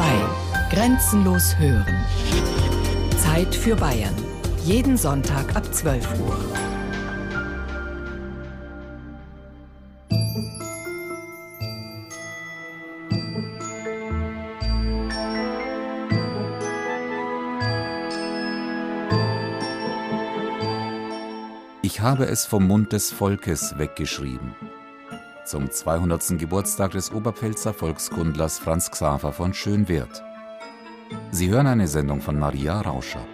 2. Grenzenlos hören. Zeit für Bayern. Jeden Sonntag ab 12 Uhr. Ich habe es vom Mund des Volkes weggeschrieben. Zum 200. Geburtstag des Oberpfälzer Volkskundlers Franz Xaver von Schönwirth. Sie hören eine Sendung von Maria Rauscher.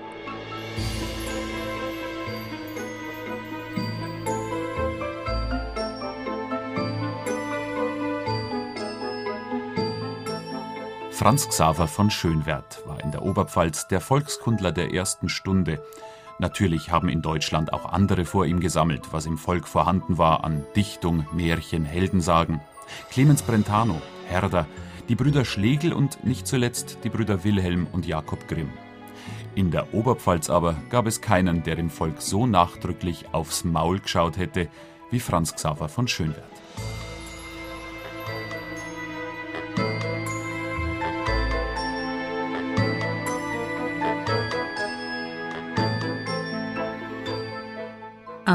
Franz Xaver von Schönwerth war in der Oberpfalz der Volkskundler der ersten Stunde. Natürlich haben in Deutschland auch andere vor ihm gesammelt, was im Volk vorhanden war an Dichtung, Märchen, Heldensagen. Clemens Brentano, Herder, die Brüder Schlegel und nicht zuletzt die Brüder Wilhelm und Jakob Grimm. In der Oberpfalz aber gab es keinen, der dem Volk so nachdrücklich aufs Maul geschaut hätte wie Franz Xaver von Schönwerth.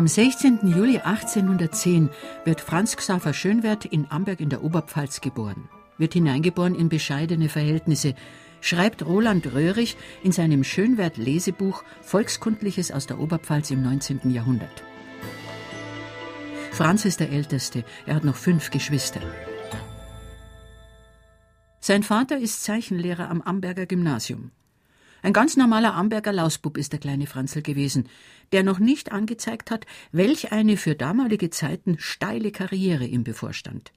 Am 16. Juli 1810 wird Franz Xaver Schönwerth in Amberg in der Oberpfalz geboren, wird hineingeboren in bescheidene Verhältnisse, schreibt Roland Röhrig in seinem Schönwerth-Lesebuch Volkskundliches aus der Oberpfalz im 19. Jahrhundert. Franz ist der Älteste, er hat noch fünf Geschwister. Sein Vater ist Zeichenlehrer am Amberger Gymnasium. Ein ganz normaler Amberger Lausbub ist der kleine Franzl gewesen, der noch nicht angezeigt hat, welch eine für damalige Zeiten steile Karriere ihm bevorstand.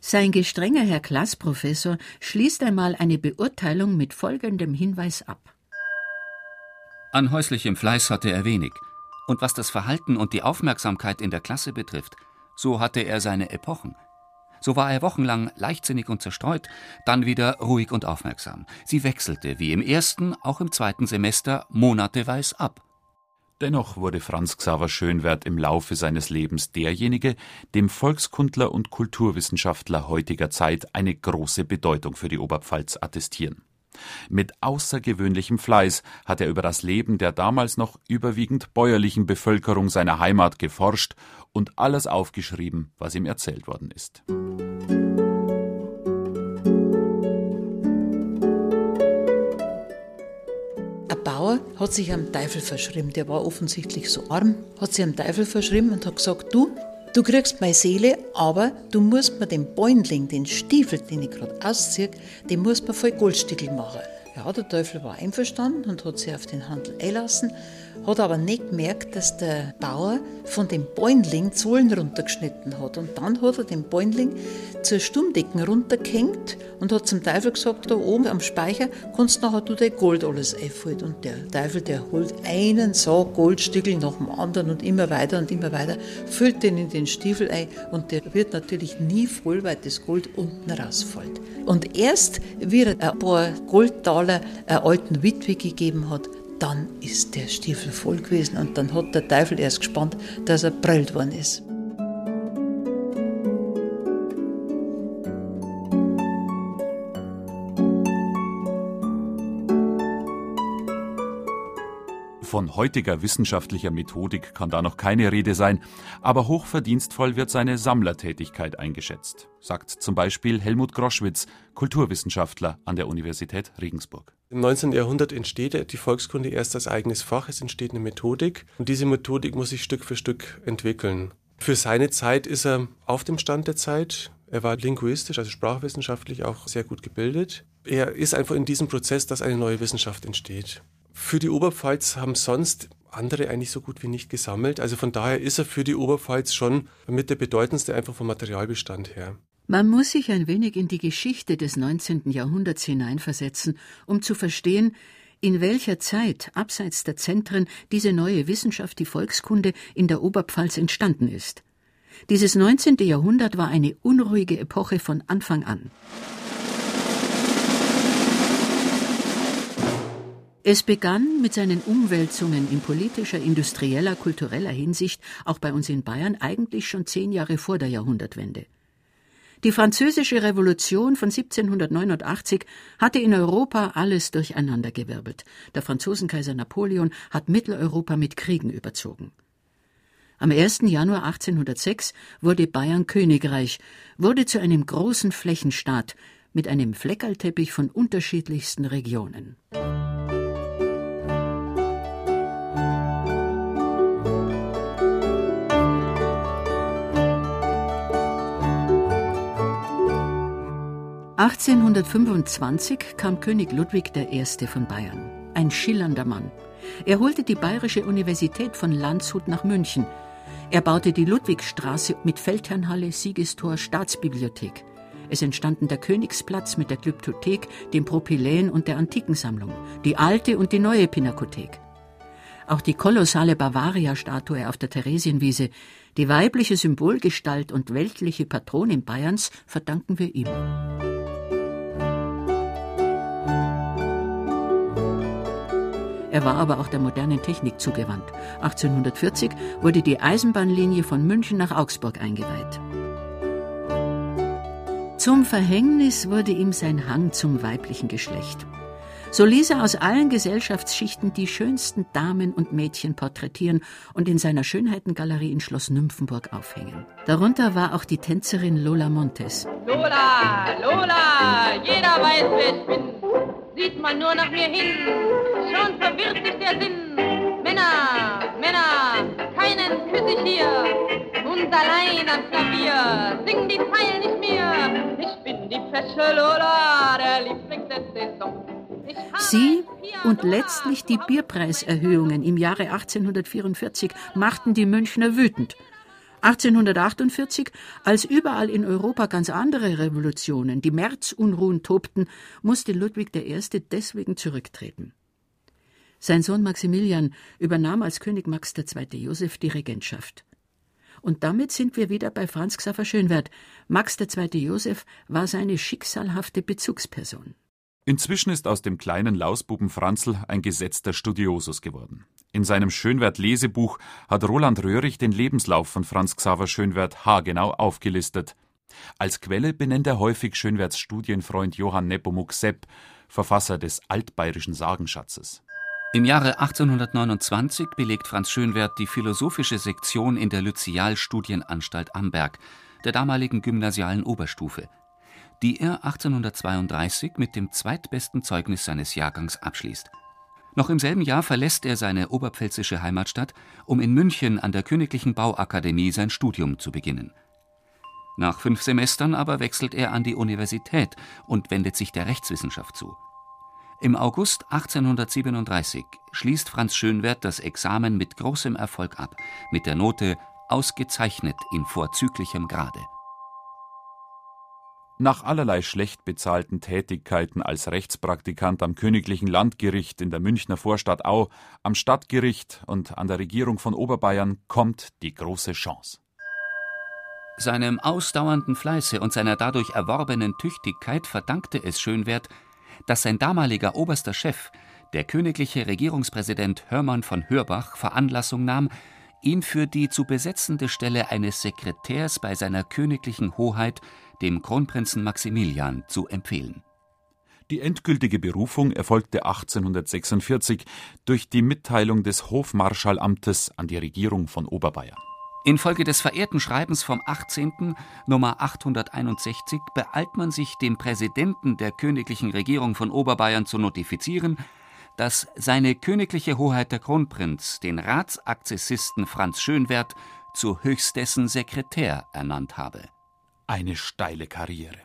Sein gestrenger Herr Klassprofessor schließt einmal eine Beurteilung mit folgendem Hinweis ab. An häuslichem Fleiß hatte er wenig, und was das Verhalten und die Aufmerksamkeit in der Klasse betrifft, so hatte er seine Epochen – so war er wochenlang leichtsinnig und zerstreut, dann wieder ruhig und aufmerksam. Sie wechselte, wie im ersten, auch im zweiten Semester, monateweis ab. Dennoch wurde Franz Xaver Schönwerth im Laufe seines Lebens derjenige, dem Volkskundler und Kulturwissenschaftler heutiger Zeit eine große Bedeutung für die Oberpfalz attestieren. Mit außergewöhnlichem Fleiß hat er über das Leben der damals noch überwiegend bäuerlichen Bevölkerung seiner Heimat geforscht und alles aufgeschrieben, was ihm erzählt worden ist. Ein Bauer hat sich am Teufel verschrieben. Der war offensichtlich so arm, hat sich am Teufel verschrieben und hat gesagt: Du, du kriegst meine Seele, aber du musst mir den Bäundling, den Stiefel, den ich gerade ausziehe, den musst mir voll Goldstückel machen. Ja, der Teufel war einverstanden und hat sich auf den Handel einlassen hat aber nicht gemerkt, dass der Bauer von dem Bäumling Zollen runtergeschnitten hat. Und dann hat er den Bäumling zur Stummdecken runtergehängt und hat zum Teufel gesagt, da oben am Speicher kannst nachher du dein Gold alles einfallen. Und der Teufel, der holt einen Sack Goldstückel nach dem anderen und immer weiter und immer weiter, füllt den in den Stiefel ein und der wird natürlich nie voll, weil das Gold unten rausfällt. Und erst, wie er ein paar Goldtaler einer alten Witwe gegeben hat, dann ist der Stiefel voll gewesen und dann hat der Teufel erst gespannt, dass er prellt worden ist. Von heutiger wissenschaftlicher Methodik kann da noch keine Rede sein, aber hochverdienstvoll wird seine Sammlertätigkeit eingeschätzt, sagt zum Beispiel Helmut Groschwitz, Kulturwissenschaftler an der Universität Regensburg. Im 19. Jahrhundert entsteht die Volkskunde erst als eigenes Fach, es entsteht eine Methodik und diese Methodik muss sich Stück für Stück entwickeln. Für seine Zeit ist er auf dem Stand der Zeit. Er war linguistisch, also sprachwissenschaftlich auch sehr gut gebildet. Er ist einfach in diesem Prozess, dass eine neue Wissenschaft entsteht. Für die Oberpfalz haben sonst andere eigentlich so gut wie nicht gesammelt. Also von daher ist er für die Oberpfalz schon mit der bedeutendste einfach vom Materialbestand her. Man muss sich ein wenig in die Geschichte des 19. Jahrhunderts hineinversetzen, um zu verstehen, in welcher Zeit abseits der Zentren diese neue Wissenschaft, die Volkskunde, in der Oberpfalz entstanden ist. Dieses 19. Jahrhundert war eine unruhige Epoche von Anfang an. Es begann mit seinen Umwälzungen in politischer, industrieller, kultureller Hinsicht auch bei uns in Bayern eigentlich schon zehn Jahre vor der Jahrhundertwende. Die Französische Revolution von 1789 hatte in Europa alles durcheinandergewirbelt. Der Franzosenkaiser Napoleon hat Mitteleuropa mit Kriegen überzogen. Am 1. Januar 1806 wurde Bayern Königreich, wurde zu einem großen Flächenstaat mit einem Fleckerlteppich von unterschiedlichsten Regionen. 1825 kam König Ludwig I. von Bayern, ein schillernder Mann. Er holte die Bayerische Universität von Landshut nach München. Er baute die Ludwigstraße mit Feldherrnhalle, Siegestor, Staatsbibliothek. Es entstanden der Königsplatz mit der Glyptothek, dem Propyläen und der Antikensammlung, die alte und die neue Pinakothek. Auch die kolossale Bavaria-Statue auf der Theresienwiese, die weibliche Symbolgestalt und weltliche Patronin Bayerns, verdanken wir ihm. Er war aber auch der modernen Technik zugewandt. 1840 wurde die Eisenbahnlinie von München nach Augsburg eingeweiht. Zum Verhängnis wurde ihm sein Hang zum weiblichen Geschlecht. So ließ er aus allen Gesellschaftsschichten die schönsten Damen und Mädchen porträtieren und in seiner Schönheitengalerie in Schloss Nymphenburg aufhängen. Darunter war auch die Tänzerin Lola Montes. Lola, Lola, jeder weiß, wer ich bin. Sieht man nur nach mir hin, schon verwirrt sich der Sinn. Männer, Männer, keinen küsse ich hier. Und allein am Klavier, sing die Zeilen nicht mehr. Ich bin die fesche Lola, der Liebling der Saison. Sie und letztlich die Bierpreiserhöhungen im Jahre 1844 machten die Münchner wütend. 1848, als überall in Europa ganz andere Revolutionen, die Märzunruhen tobten, musste Ludwig I. deswegen zurücktreten. Sein Sohn Maximilian übernahm als König Max II. Joseph die Regentschaft. Und damit sind wir wieder bei Franz Xaver Schönwert. Max II. Joseph war seine schicksalhafte Bezugsperson. Inzwischen ist aus dem kleinen Lausbuben Franzl ein gesetzter Studiosus geworden. In seinem Schönwert-Lesebuch hat Roland Röhrig den Lebenslauf von Franz Xaver Schönwert haargenau aufgelistet. Als Quelle benennt er häufig Schönwerts Studienfreund Johann Nepomuk Sepp, Verfasser des altbayerischen Sagenschatzes. Im Jahre 1829 belegt Franz Schönwert die philosophische Sektion in der Lycealstudienanstalt Amberg, der damaligen gymnasialen Oberstufe die er 1832 mit dem zweitbesten Zeugnis seines Jahrgangs abschließt. Noch im selben Jahr verlässt er seine oberpfälzische Heimatstadt, um in München an der Königlichen Bauakademie sein Studium zu beginnen. Nach fünf Semestern aber wechselt er an die Universität und wendet sich der Rechtswissenschaft zu. Im August 1837 schließt Franz Schönwert das Examen mit großem Erfolg ab, mit der Note ausgezeichnet in vorzüglichem Grade. Nach allerlei schlecht bezahlten Tätigkeiten als Rechtspraktikant am Königlichen Landgericht in der Münchner Vorstadt Au, am Stadtgericht und an der Regierung von Oberbayern kommt die große Chance. Seinem ausdauernden Fleiße und seiner dadurch erworbenen Tüchtigkeit verdankte es Schönwert, dass sein damaliger oberster Chef, der königliche Regierungspräsident Hörmann von Hörbach, Veranlassung nahm, ihn für die zu besetzende Stelle eines Sekretärs bei seiner königlichen Hoheit dem Kronprinzen Maximilian zu empfehlen. Die endgültige Berufung erfolgte 1846 durch die Mitteilung des Hofmarschalamtes an die Regierung von Oberbayern. Infolge des verehrten Schreibens vom 18. Nummer 861 beeilt man sich, dem Präsidenten der königlichen Regierung von Oberbayern zu notifizieren, dass seine königliche Hoheit der Kronprinz den Ratsakzessisten Franz Schönwert zu höchstdessen Sekretär ernannt habe eine steile Karriere.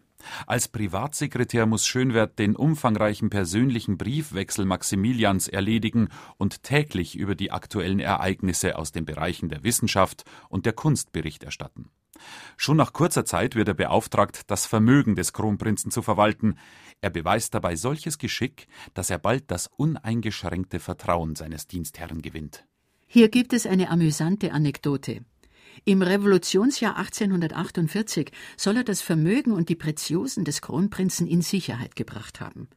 Als Privatsekretär muss Schönwert den umfangreichen persönlichen Briefwechsel Maximilians erledigen und täglich über die aktuellen Ereignisse aus den Bereichen der Wissenschaft und der Kunst Bericht erstatten. Schon nach kurzer Zeit wird er beauftragt, das Vermögen des Kronprinzen zu verwalten. Er beweist dabei solches Geschick, dass er bald das uneingeschränkte Vertrauen seines Dienstherrn gewinnt. Hier gibt es eine amüsante Anekdote. Im Revolutionsjahr 1848 soll er das Vermögen und die Preziosen des Kronprinzen in Sicherheit gebracht haben.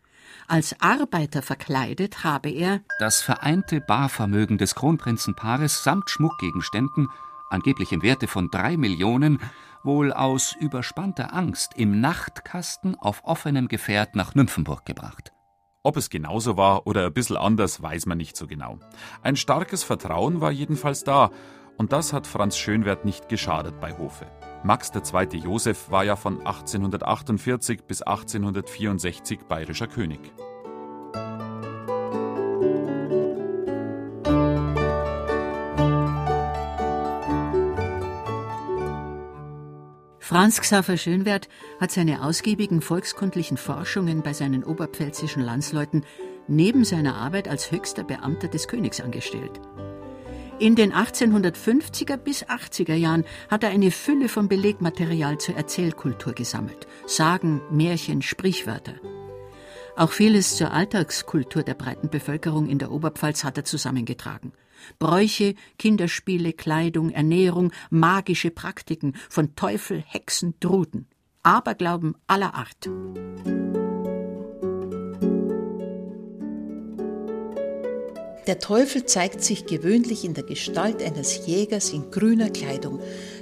Als Arbeiter verkleidet habe er das vereinte Barvermögen des Kronprinzenpaares samt Schmuckgegenständen, angeblich im Werte von drei Millionen, wohl aus überspannter Angst im Nachtkasten auf offenem Gefährt nach Nymphenburg gebracht. Ob es genauso war oder ein bisschen anders, weiß man nicht so genau. Ein starkes Vertrauen war jedenfalls da, und das hat Franz Schönwert nicht geschadet bei Hofe. Max II. Josef war ja von 1848 bis 1864 bayerischer König. Franz Xaver Schönwert hat seine ausgiebigen volkskundlichen Forschungen bei seinen oberpfälzischen Landsleuten neben seiner Arbeit als höchster Beamter des Königs angestellt. In den 1850er bis 80er Jahren hat er eine Fülle von Belegmaterial zur Erzählkultur gesammelt. Sagen, Märchen, Sprichwörter. Auch vieles zur Alltagskultur der breiten Bevölkerung in der Oberpfalz hat er zusammengetragen. Bräuche, Kinderspiele, Kleidung, Ernährung, magische Praktiken von Teufel, Hexen, Druten. Aberglauben aller Art. Der Teufel zeigt sich gewöhnlich in der Gestalt eines Jägers in grüner Kleidung,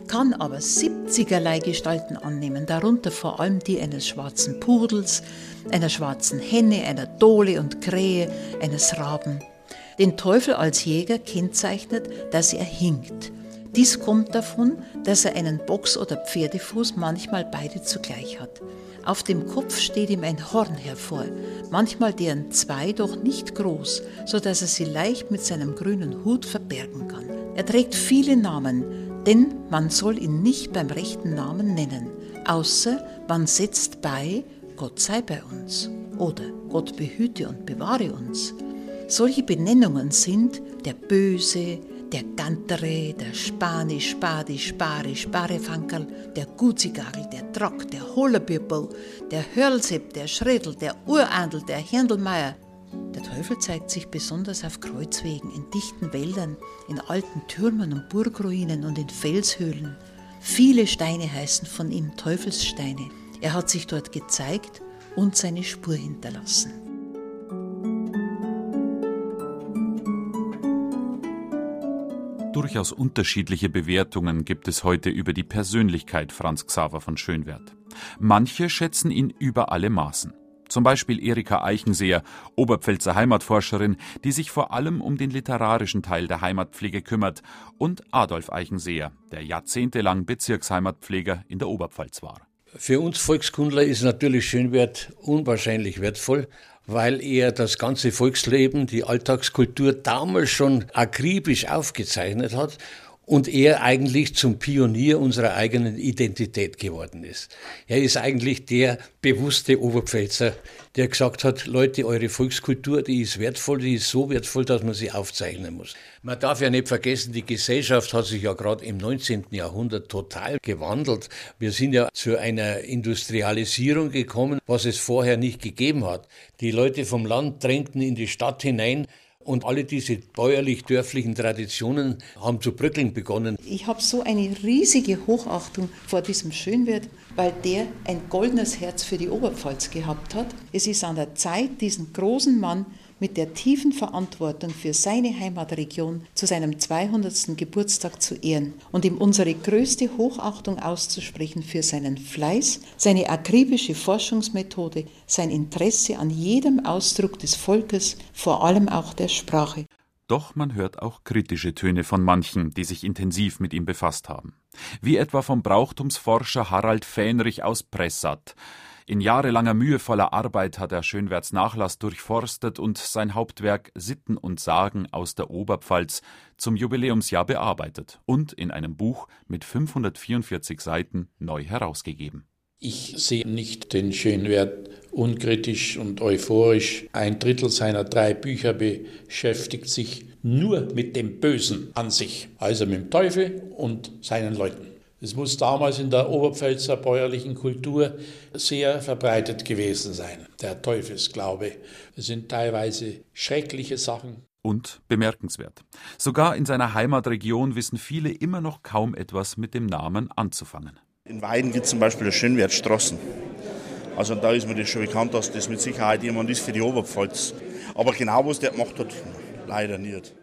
kann aber siebzigerlei Gestalten annehmen, darunter vor allem die eines schwarzen Pudels, einer schwarzen Henne, einer Dole und Krähe, eines Raben. Den Teufel als Jäger kennzeichnet, dass er hinkt. Dies kommt davon, dass er einen Box- oder Pferdefuß, manchmal beide zugleich hat. Auf dem Kopf steht ihm ein Horn hervor, manchmal deren zwei, doch nicht groß, so dass er sie leicht mit seinem grünen Hut verbergen kann. Er trägt viele Namen, denn man soll ihn nicht beim rechten Namen nennen, außer man setzt bei Gott sei bei uns oder Gott behüte und bewahre uns. Solche Benennungen sind der Böse, der Gantere, der Spani, Spadi, Spare, Sparefankerl, der Guzigagel, der Trock, der Hollerbüppel, der Hörlsepp, der Schredel, der Urandel, der Händelmeier. Der Teufel zeigt sich besonders auf Kreuzwegen, in dichten Wäldern, in alten Türmen und Burgruinen und in Felshöhlen. Viele Steine heißen von ihm Teufelssteine. Er hat sich dort gezeigt und seine Spur hinterlassen. Durchaus unterschiedliche Bewertungen gibt es heute über die Persönlichkeit Franz Xaver von Schönwert. Manche schätzen ihn über alle Maßen. Zum Beispiel Erika Eichenseher, Oberpfälzer Heimatforscherin, die sich vor allem um den literarischen Teil der Heimatpflege kümmert, und Adolf Eichenseher, der jahrzehntelang Bezirksheimatpfleger in der Oberpfalz war. Für uns Volkskundler ist natürlich Schönwert unwahrscheinlich wertvoll, weil er das ganze Volksleben, die Alltagskultur damals schon akribisch aufgezeichnet hat und er eigentlich zum Pionier unserer eigenen Identität geworden ist. Er ist eigentlich der bewusste Oberpfälzer, der gesagt hat, Leute, eure Volkskultur, die ist wertvoll, die ist so wertvoll, dass man sie aufzeichnen muss. Man darf ja nicht vergessen, die Gesellschaft hat sich ja gerade im 19. Jahrhundert total gewandelt. Wir sind ja zu einer Industrialisierung gekommen, was es vorher nicht gegeben hat. Die Leute vom Land drängten in die Stadt hinein, und alle diese bäuerlich-dörflichen Traditionen haben zu bröckeln begonnen. Ich habe so eine riesige Hochachtung vor diesem Schönwert, weil der ein goldenes Herz für die Oberpfalz gehabt hat. Es ist an der Zeit, diesen großen Mann mit der tiefen Verantwortung für seine Heimatregion zu seinem 200. Geburtstag zu ehren und ihm unsere größte Hochachtung auszusprechen für seinen Fleiß, seine akribische Forschungsmethode, sein Interesse an jedem Ausdruck des Volkes, vor allem auch der Sprache. Doch man hört auch kritische Töne von manchen, die sich intensiv mit ihm befasst haben. Wie etwa vom Brauchtumsforscher Harald Fähnrich aus Pressat, in jahrelanger mühevoller Arbeit hat er Schönwerts Nachlass durchforstet und sein Hauptwerk Sitten und Sagen aus der Oberpfalz zum Jubiläumsjahr bearbeitet und in einem Buch mit 544 Seiten neu herausgegeben. Ich sehe nicht den Schönwert unkritisch und euphorisch. Ein Drittel seiner drei Bücher beschäftigt sich nur mit dem Bösen an sich, also mit dem Teufel und seinen Leuten. Es muss damals in der Oberpfälzer bäuerlichen Kultur sehr verbreitet gewesen sein, der Teufelsglaube. Es sind teilweise schreckliche Sachen. Und bemerkenswert. Sogar in seiner Heimatregion wissen viele immer noch kaum etwas mit dem Namen anzufangen. In Weiden gibt es zum Beispiel das Schönwert Straßen. Also da ist mir das schon bekannt, dass das mit Sicherheit jemand ist für die Oberpfalz. Aber genau was der gemacht hat, leider nicht.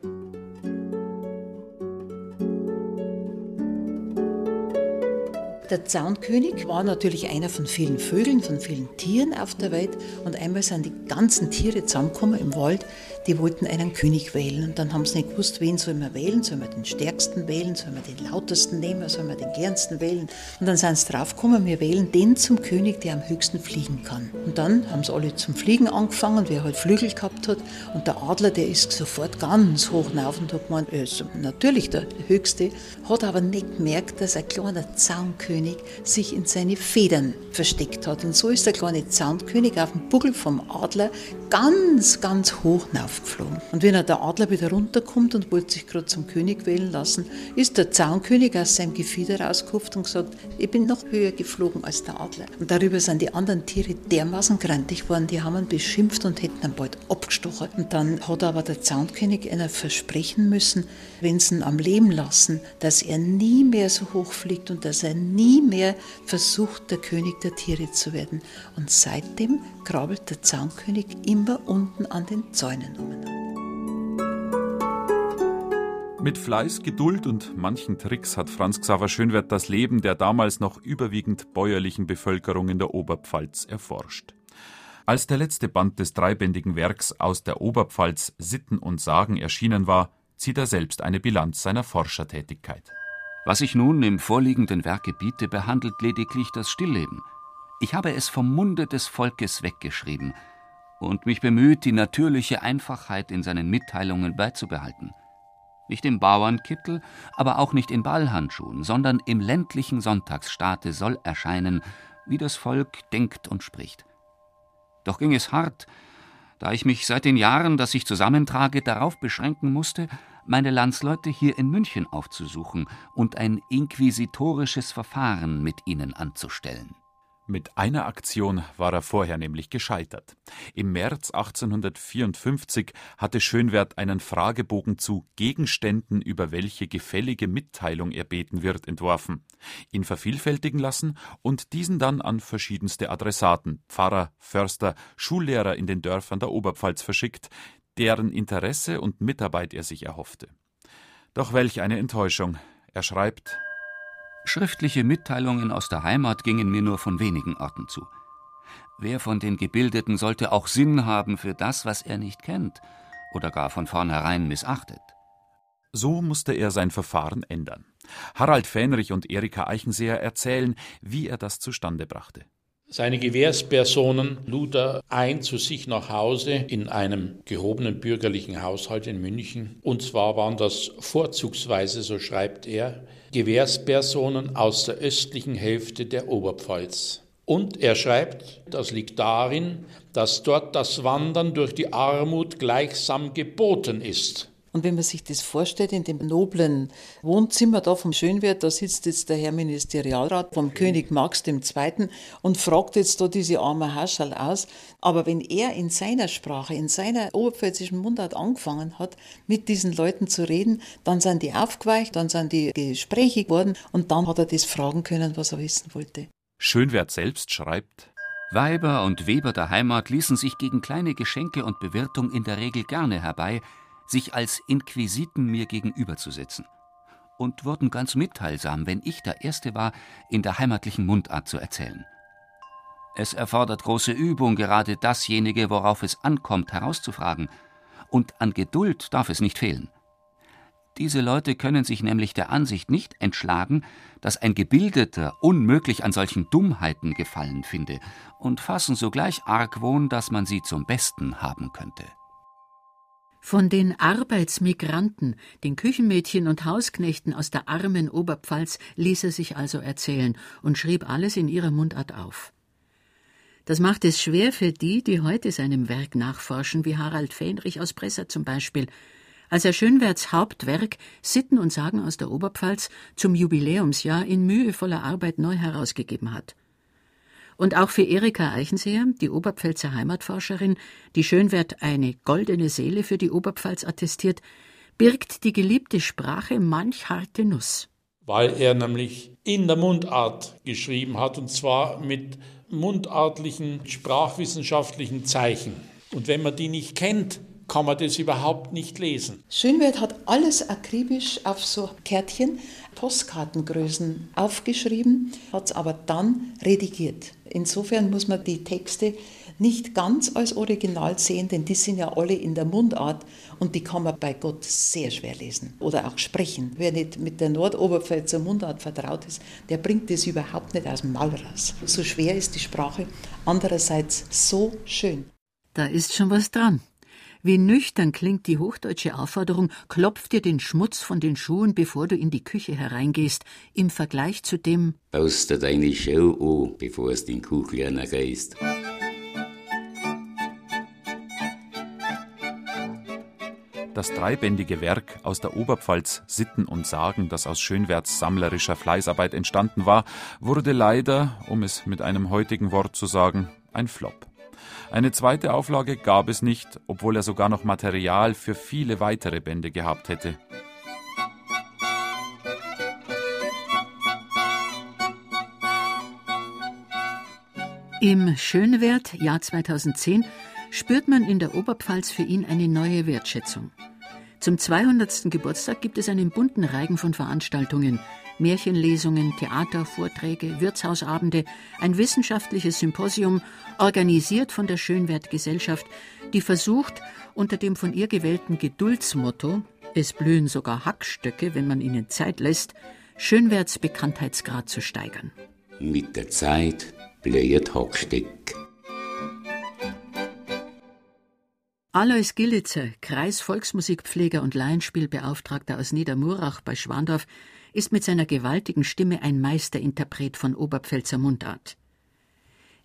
Der Zaunkönig war natürlich einer von vielen Vögeln, von vielen Tieren auf der Welt. Und einmal sind die ganzen Tiere zusammengekommen im Wald, die wollten einen König wählen. Und dann haben sie nicht gewusst, wen soll man wählen. Soll man den stärksten wählen? Soll man den lautesten nehmen? Soll man den gernsten wählen? Und dann sind sie draufgekommen, wir wählen den zum König, der am höchsten fliegen kann. Und dann haben sie alle zum Fliegen angefangen, wer halt Flügel gehabt hat. Und der Adler, der ist sofort ganz hoch hinauf und hat gemeint, er ist natürlich der Höchste, hat aber nicht gemerkt, dass ein kleiner Zaunkönig sich in seine Federn versteckt hat. Und so ist der kleine Zaunkönig auf dem Buckel vom Adler ganz, ganz hoch hinaufgeflogen. Und wenn er der Adler wieder runterkommt und wollte sich gerade zum König wählen lassen, ist der Zaunkönig aus seinem Gefieder rausgehupft und gesagt, ich bin noch höher geflogen als der Adler. Und darüber sind die anderen Tiere dermaßen grantig worden, die haben ihn beschimpft und hätten ihn bald abgestochen. Und dann hat aber der Zaunkönig einer versprechen müssen, wenn sie ihn am Leben lassen, dass er nie mehr so hoch fliegt und dass er nie mehr versucht, der König der Tiere zu werden. Und seitdem krabbelt der Zaunkönig immer unten an den Zäunen. Mit Fleiß, Geduld und manchen Tricks hat Franz Xaver Schönwert das Leben der damals noch überwiegend bäuerlichen Bevölkerung in der Oberpfalz erforscht. Als der letzte Band des dreibändigen Werks aus der Oberpfalz Sitten und Sagen erschienen war, zieht er selbst eine Bilanz seiner Forschertätigkeit. Was ich nun im vorliegenden Werke biete, behandelt lediglich das Stillleben. Ich habe es vom Munde des Volkes weggeschrieben und mich bemüht, die natürliche Einfachheit in seinen Mitteilungen beizubehalten. Nicht im Bauernkittel, aber auch nicht in Ballhandschuhen, sondern im ländlichen Sonntagsstaate soll erscheinen, wie das Volk denkt und spricht. Doch ging es hart, da ich mich seit den Jahren, dass ich zusammentrage, darauf beschränken musste, meine Landsleute hier in München aufzusuchen und ein inquisitorisches Verfahren mit ihnen anzustellen. Mit einer Aktion war er vorher nämlich gescheitert. Im März 1854 hatte Schönwert einen Fragebogen zu Gegenständen, über welche gefällige Mitteilung er beten wird, entworfen, ihn vervielfältigen lassen und diesen dann an verschiedenste Adressaten, Pfarrer, Förster, Schullehrer in den Dörfern der Oberpfalz verschickt, deren Interesse und Mitarbeit er sich erhoffte. Doch welch eine Enttäuschung. Er schreibt Schriftliche Mitteilungen aus der Heimat gingen mir nur von wenigen Orten zu. Wer von den Gebildeten sollte auch Sinn haben für das, was er nicht kennt oder gar von vornherein missachtet? So musste er sein Verfahren ändern. Harald Fähnrich und Erika Eichenseher erzählen, wie er das zustande brachte. Seine Gewährspersonen lud er ein zu sich nach Hause in einem gehobenen bürgerlichen Haushalt in München. Und zwar waren das vorzugsweise, so schreibt er, Gewährspersonen aus der östlichen Hälfte der Oberpfalz. Und er schreibt, das liegt darin, dass dort das Wandern durch die Armut gleichsam geboten ist. Und wenn man sich das vorstellt, in dem noblen Wohnzimmer da vom Schönwert, da sitzt jetzt der Herr Ministerialrat vom König Max II. und fragt jetzt da diese arme Haschall aus. Aber wenn er in seiner Sprache, in seiner oberpfälzischen Mundart angefangen hat, mit diesen Leuten zu reden, dann sind die aufgeweicht, dann sind die gesprächig geworden und dann hat er das fragen können, was er wissen wollte. Schönwert selbst schreibt, Weiber und Weber der Heimat ließen sich gegen kleine Geschenke und Bewirtung in der Regel gerne herbei, sich als Inquisiten mir gegenüberzusetzen und wurden ganz mitteilsam, wenn ich der Erste war, in der heimatlichen Mundart zu erzählen. Es erfordert große Übung, gerade dasjenige, worauf es ankommt, herauszufragen, und an Geduld darf es nicht fehlen. Diese Leute können sich nämlich der Ansicht nicht entschlagen, dass ein Gebildeter unmöglich an solchen Dummheiten gefallen finde, und fassen sogleich Argwohn, dass man sie zum Besten haben könnte. Von den Arbeitsmigranten, den Küchenmädchen und Hausknechten aus der armen Oberpfalz ließ er sich also erzählen und schrieb alles in ihrer Mundart auf. Das macht es schwer für die, die heute seinem Werk nachforschen, wie Harald Fähnrich aus Bresser zum Beispiel, als er Schönwerts Hauptwerk Sitten und Sagen aus der Oberpfalz zum Jubiläumsjahr in mühevoller Arbeit neu herausgegeben hat. Und auch für Erika Eichenseher, die Oberpfälzer Heimatforscherin, die Schönwert eine goldene Seele für die Oberpfalz attestiert, birgt die geliebte Sprache manch harte Nuss. Weil er nämlich in der Mundart geschrieben hat, und zwar mit mundartlichen sprachwissenschaftlichen Zeichen. Und wenn man die nicht kennt, kann man das überhaupt nicht lesen. Schönwert hat alles akribisch auf so Kärtchen, Postkartengrößen aufgeschrieben, hat es aber dann redigiert. Insofern muss man die Texte nicht ganz als Original sehen, denn die sind ja alle in der Mundart und die kann man bei Gott sehr schwer lesen oder auch sprechen. Wer nicht mit der Nordoberpfälzer Mundart vertraut ist, der bringt das überhaupt nicht aus dem Maul raus. So schwer ist die Sprache, andererseits so schön. Da ist schon was dran. Wie nüchtern klingt die hochdeutsche Aufforderung, klopf dir den Schmutz von den Schuhen, bevor du in die Küche hereingehst, im Vergleich zu dem Baust dir deine Schau an, bevor es den Kuchlerner reißt. Das dreibändige Werk aus der Oberpfalz Sitten und Sagen, das aus Schönwerts sammlerischer Fleißarbeit entstanden war, wurde leider, um es mit einem heutigen Wort zu sagen, ein Flop. Eine zweite Auflage gab es nicht, obwohl er sogar noch Material für viele weitere Bände gehabt hätte. Im Schönwert, Jahr 2010, spürt man in der Oberpfalz für ihn eine neue Wertschätzung. Zum 200. Geburtstag gibt es einen bunten Reigen von Veranstaltungen. Märchenlesungen, Theater, Vorträge, Wirtshausabende, ein wissenschaftliches Symposium, organisiert von der Schönwertgesellschaft, die versucht, unter dem von ihr gewählten Geduldsmotto es blühen sogar Hackstöcke, wenn man ihnen Zeit lässt, Schönwerts Bekanntheitsgrad zu steigern. Mit der Zeit blüht Hackstück. Alois Gillitzer, Kreisvolksmusikpfleger und Laienspielbeauftragter aus Niedermurach bei Schwandorf, ist mit seiner gewaltigen Stimme ein Meisterinterpret von Oberpfälzer Mundart.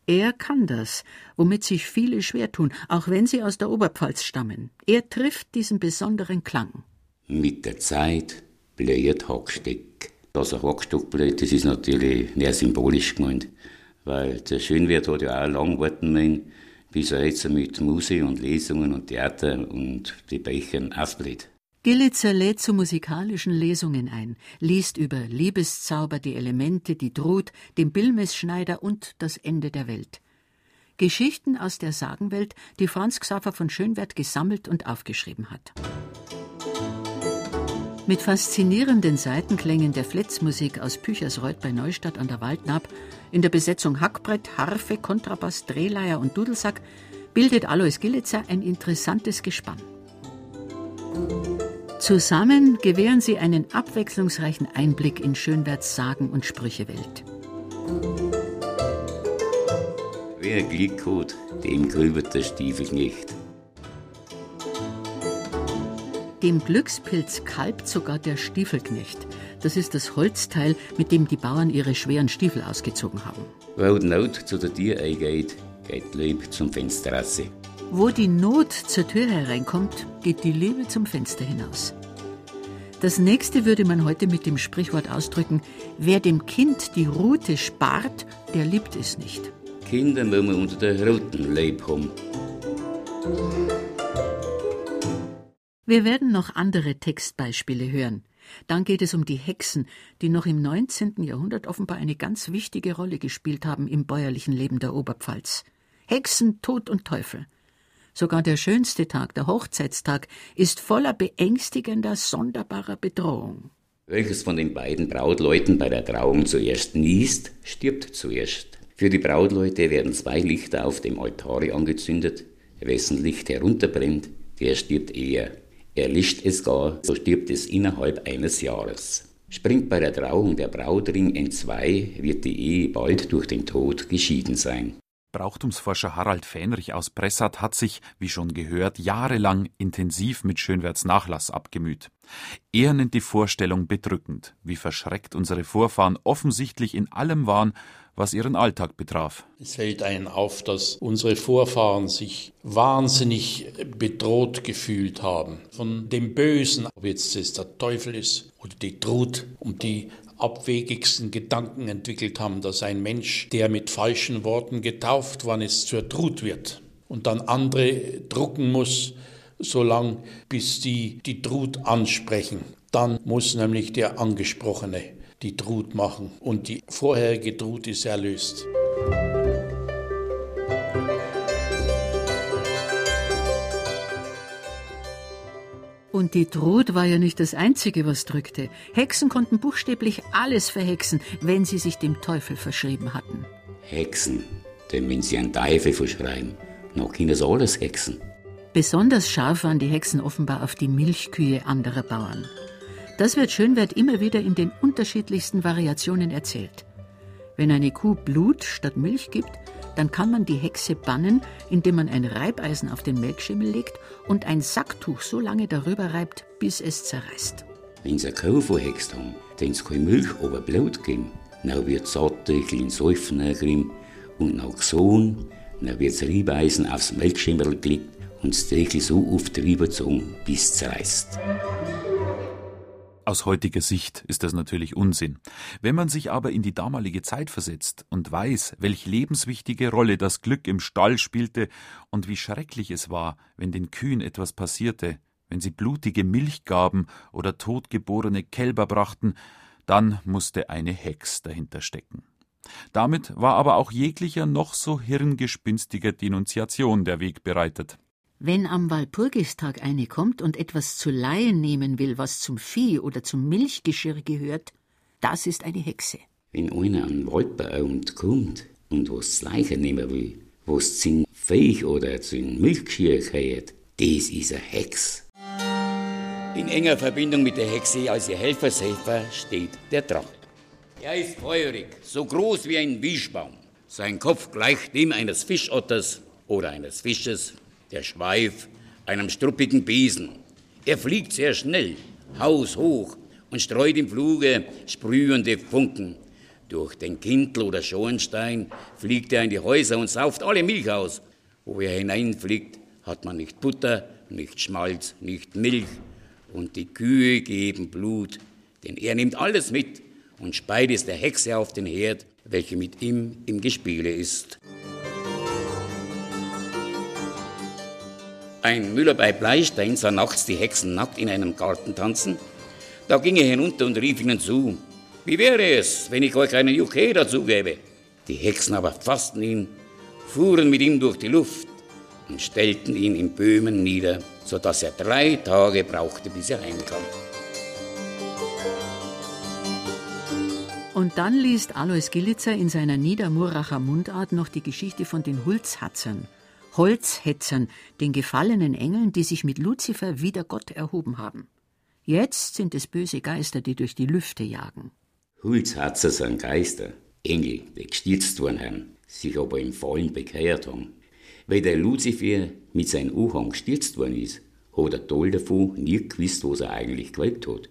Er kann das, womit sich viele schwer tun, auch wenn sie aus der Oberpfalz stammen. Er trifft diesen besonderen Klang. Mit der Zeit blüht Hackstück. Dass ein Hackstock blüht, das ist natürlich näher symbolisch gemeint, weil der Schönwert hat ja auch lang warten müssen, bis er jetzt mit Musik und Lesungen und Theater und die Bechern aufbläht. Gillitzer lädt zu musikalischen Lesungen ein, liest über Liebeszauber, die Elemente, die Drut, den Billmesschneider und das Ende der Welt. Geschichten aus der Sagenwelt, die Franz Xaver von Schönwert gesammelt und aufgeschrieben hat. Mit faszinierenden Seitenklängen der Fletzmusik aus Püchersreuth bei Neustadt an der Waldnab, in der Besetzung Hackbrett, Harfe, Kontrabass, Drehleier und Dudelsack, bildet Alois Gillitzer ein interessantes Gespann. Zusammen gewähren sie einen abwechslungsreichen Einblick in Schönwerts Sagen- und Sprüchewelt. Wer Glück hat, dem grübert der Stiefel nicht. Dem Glückspilz kalbt sogar der Stiefelknecht. Das ist das Holzteil, mit dem die Bauern ihre schweren Stiefel ausgezogen haben. Wo die Not zu der Tür eingeht, geht Liebe zum Fenster raus. Wo die Not zur Tür hereinkommt, geht die Liebe zum Fenster hinaus. Das nächste würde man heute mit dem Sprichwort ausdrücken: Wer dem Kind die Rute spart, der liebt es nicht. Kinder muss man unter der roten Leib haben. Wir werden noch andere Textbeispiele hören. Dann geht es um die Hexen, die noch im 19. Jahrhundert offenbar eine ganz wichtige Rolle gespielt haben im bäuerlichen Leben der Oberpfalz. Hexen, Tod und Teufel. Sogar der schönste Tag, der Hochzeitstag, ist voller beängstigender, sonderbarer Bedrohung. Welches von den beiden Brautleuten bei der Trauung zuerst niest, stirbt zuerst. Für die Brautleute werden zwei Lichter auf dem Altare angezündet. Wessen Licht herunterbrennt, der stirbt eher. Erlischt es gar, so stirbt es innerhalb eines Jahres. Springt bei der Trauung der Brautring entzwei, wird die Ehe bald durch den Tod geschieden sein. Brauchtumsforscher Harald Fähnrich aus Bressart hat sich, wie schon gehört, jahrelang intensiv mit Schönwerts Nachlass abgemüht. Er nennt die Vorstellung bedrückend, wie verschreckt unsere Vorfahren offensichtlich in allem waren, was ihren Alltag betraf. Es fällt einen auf, dass unsere Vorfahren sich wahnsinnig bedroht gefühlt haben von dem Bösen, ob jetzt es der Teufel ist oder die Trut, um die abwegigsten Gedanken entwickelt haben, dass ein Mensch, der mit falschen Worten getauft worden ist, zur Trut wird und dann andere drucken muss, solange bis die die Trut ansprechen. Dann muss nämlich der Angesprochene die Trut machen und die vorherige Trut ist erlöst. Und die Trud war ja nicht das Einzige, was drückte. Hexen konnten buchstäblich alles verhexen, wenn sie sich dem Teufel verschrieben hatten. Hexen, denn wenn sie einen Teufel verschreiben, dann können sie alles hexen. Besonders scharf waren die Hexen offenbar auf die Milchkühe anderer Bauern. Das wird Schönwert immer wieder in den unterschiedlichsten Variationen erzählt. Wenn eine Kuh Blut statt Milch gibt, dann kann man die Hexe bannen, indem man ein Reibeisen auf den Melkschimmel legt und ein Sacktuch so lange darüber reibt, bis es zerreißt. Wenn sie eine Kuh verhext haben, dann sie keine Milch, aber Blut geben, dann wird Sattel in Säufen geben und nach Sohn, dann wird das Reibeisen aufs Melkschimmel gelegt und das Deckel so drüber gezogen, bis es zerreißt. Aus heutiger Sicht ist das natürlich Unsinn. Wenn man sich aber in die damalige Zeit versetzt und weiß, welch lebenswichtige Rolle das Glück im Stall spielte und wie schrecklich es war, wenn den Kühen etwas passierte, wenn sie blutige Milch gaben oder totgeborene Kälber brachten, dann musste eine Hex dahinter stecken. Damit war aber auch jeglicher noch so hirngespinstiger Denunziation der Weg bereitet. Wenn am Walpurgistag eine kommt und etwas zu Laien nehmen will, was zum Vieh oder zum Milchgeschirr gehört, das ist eine Hexe. Wenn einer an den Waldbauend kommt und was zu Leichen nehmen will, was zum Vieh oder zum Milchgeschirr gehört, das ist eine Hex. In enger Verbindung mit der Hexe als ihr Helfershelfer steht der Drache. Er ist feurig, so groß wie ein Wischbaum. Sein Kopf gleicht dem eines Fischotters oder eines Fisches der Schweif einem struppigen Besen. Er fliegt sehr schnell, haushoch und streut im Fluge sprühende Funken. Durch den Kintel oder Schornstein fliegt er in die Häuser und sauft alle Milch aus. Wo er hineinfliegt, hat man nicht Butter, nicht Schmalz, nicht Milch. Und die Kühe geben Blut, denn er nimmt alles mit und speit es der Hexe auf den Herd, welche mit ihm im Gespiele ist. Ein Müller bei Bleistein sah nachts die Hexen nackt in einem Garten tanzen. Da ging er hinunter und rief ihnen zu, wie wäre es, wenn ich euch einen Juche dazu gäbe? Die Hexen aber fassten ihn, fuhren mit ihm durch die Luft und stellten ihn in Böhmen nieder, so dass er drei Tage brauchte, bis er heimkam. Und dann liest Alois Gillitzer in seiner Niedermuracher Mundart noch die Geschichte von den Hulzhatzern, Holzhetzern, den gefallenen Engeln, die sich mit Luzifer wider Gott erhoben haben. Jetzt sind es böse Geister, die durch die Lüfte jagen. Holzhatzer sind Geister, Engel, die gestürzt worden haben, sich aber im Fallen bekehrt haben. Weil der Luzifer mit seinem Anhang gestürzt worden ist, hat der Toll davon nie gewusst, was er eigentlich gewollt hat.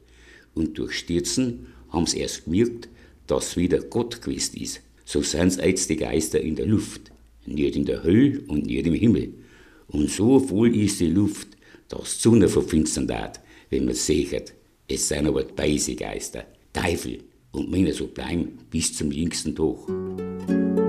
Und durch Stürzen haben sie erst gemerkt, dass wieder Gott gewusst ist. So sind jetzt die Geister in der Luft nicht in der Hölle und nicht im Himmel. Und so voll ist die Luft, dass die Sonne verfinstern darf, wenn man sieht. Es sind aber beise Geister, Teufel, und meiner so bleiben bis zum jüngsten Tag.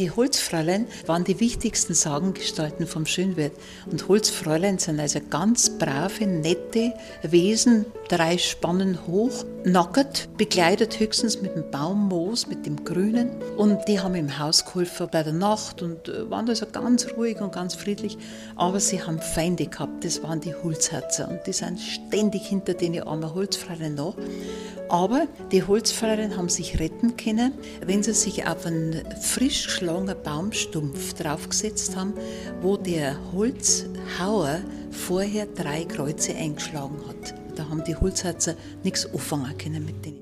Die Holzfräulein waren die wichtigsten Sagengestalten vom Schönwert. Und Holzfräulein sind also ganz brave, nette Wesen, drei Spannen hoch, nackert, bekleidet höchstens mit dem Baummoos, mit dem Grünen. Und die haben im Haus geholfen bei der Nacht und äh, waren also ganz ruhig und ganz friedlich. Aber sie haben Feinde gehabt, das waren die Holzherzer. Und die sind ständig hinter den armen Holzfräulein nach. Aber die Holzfräulein haben sich retten können, wenn sie sich auf einen frisch geschlagenen Baumstumpf draufgesetzt haben, wo der Holzhauer vorher drei Kreuze eingeschlagen hat. Da haben die Holzherzer nichts anfangen können mit denen.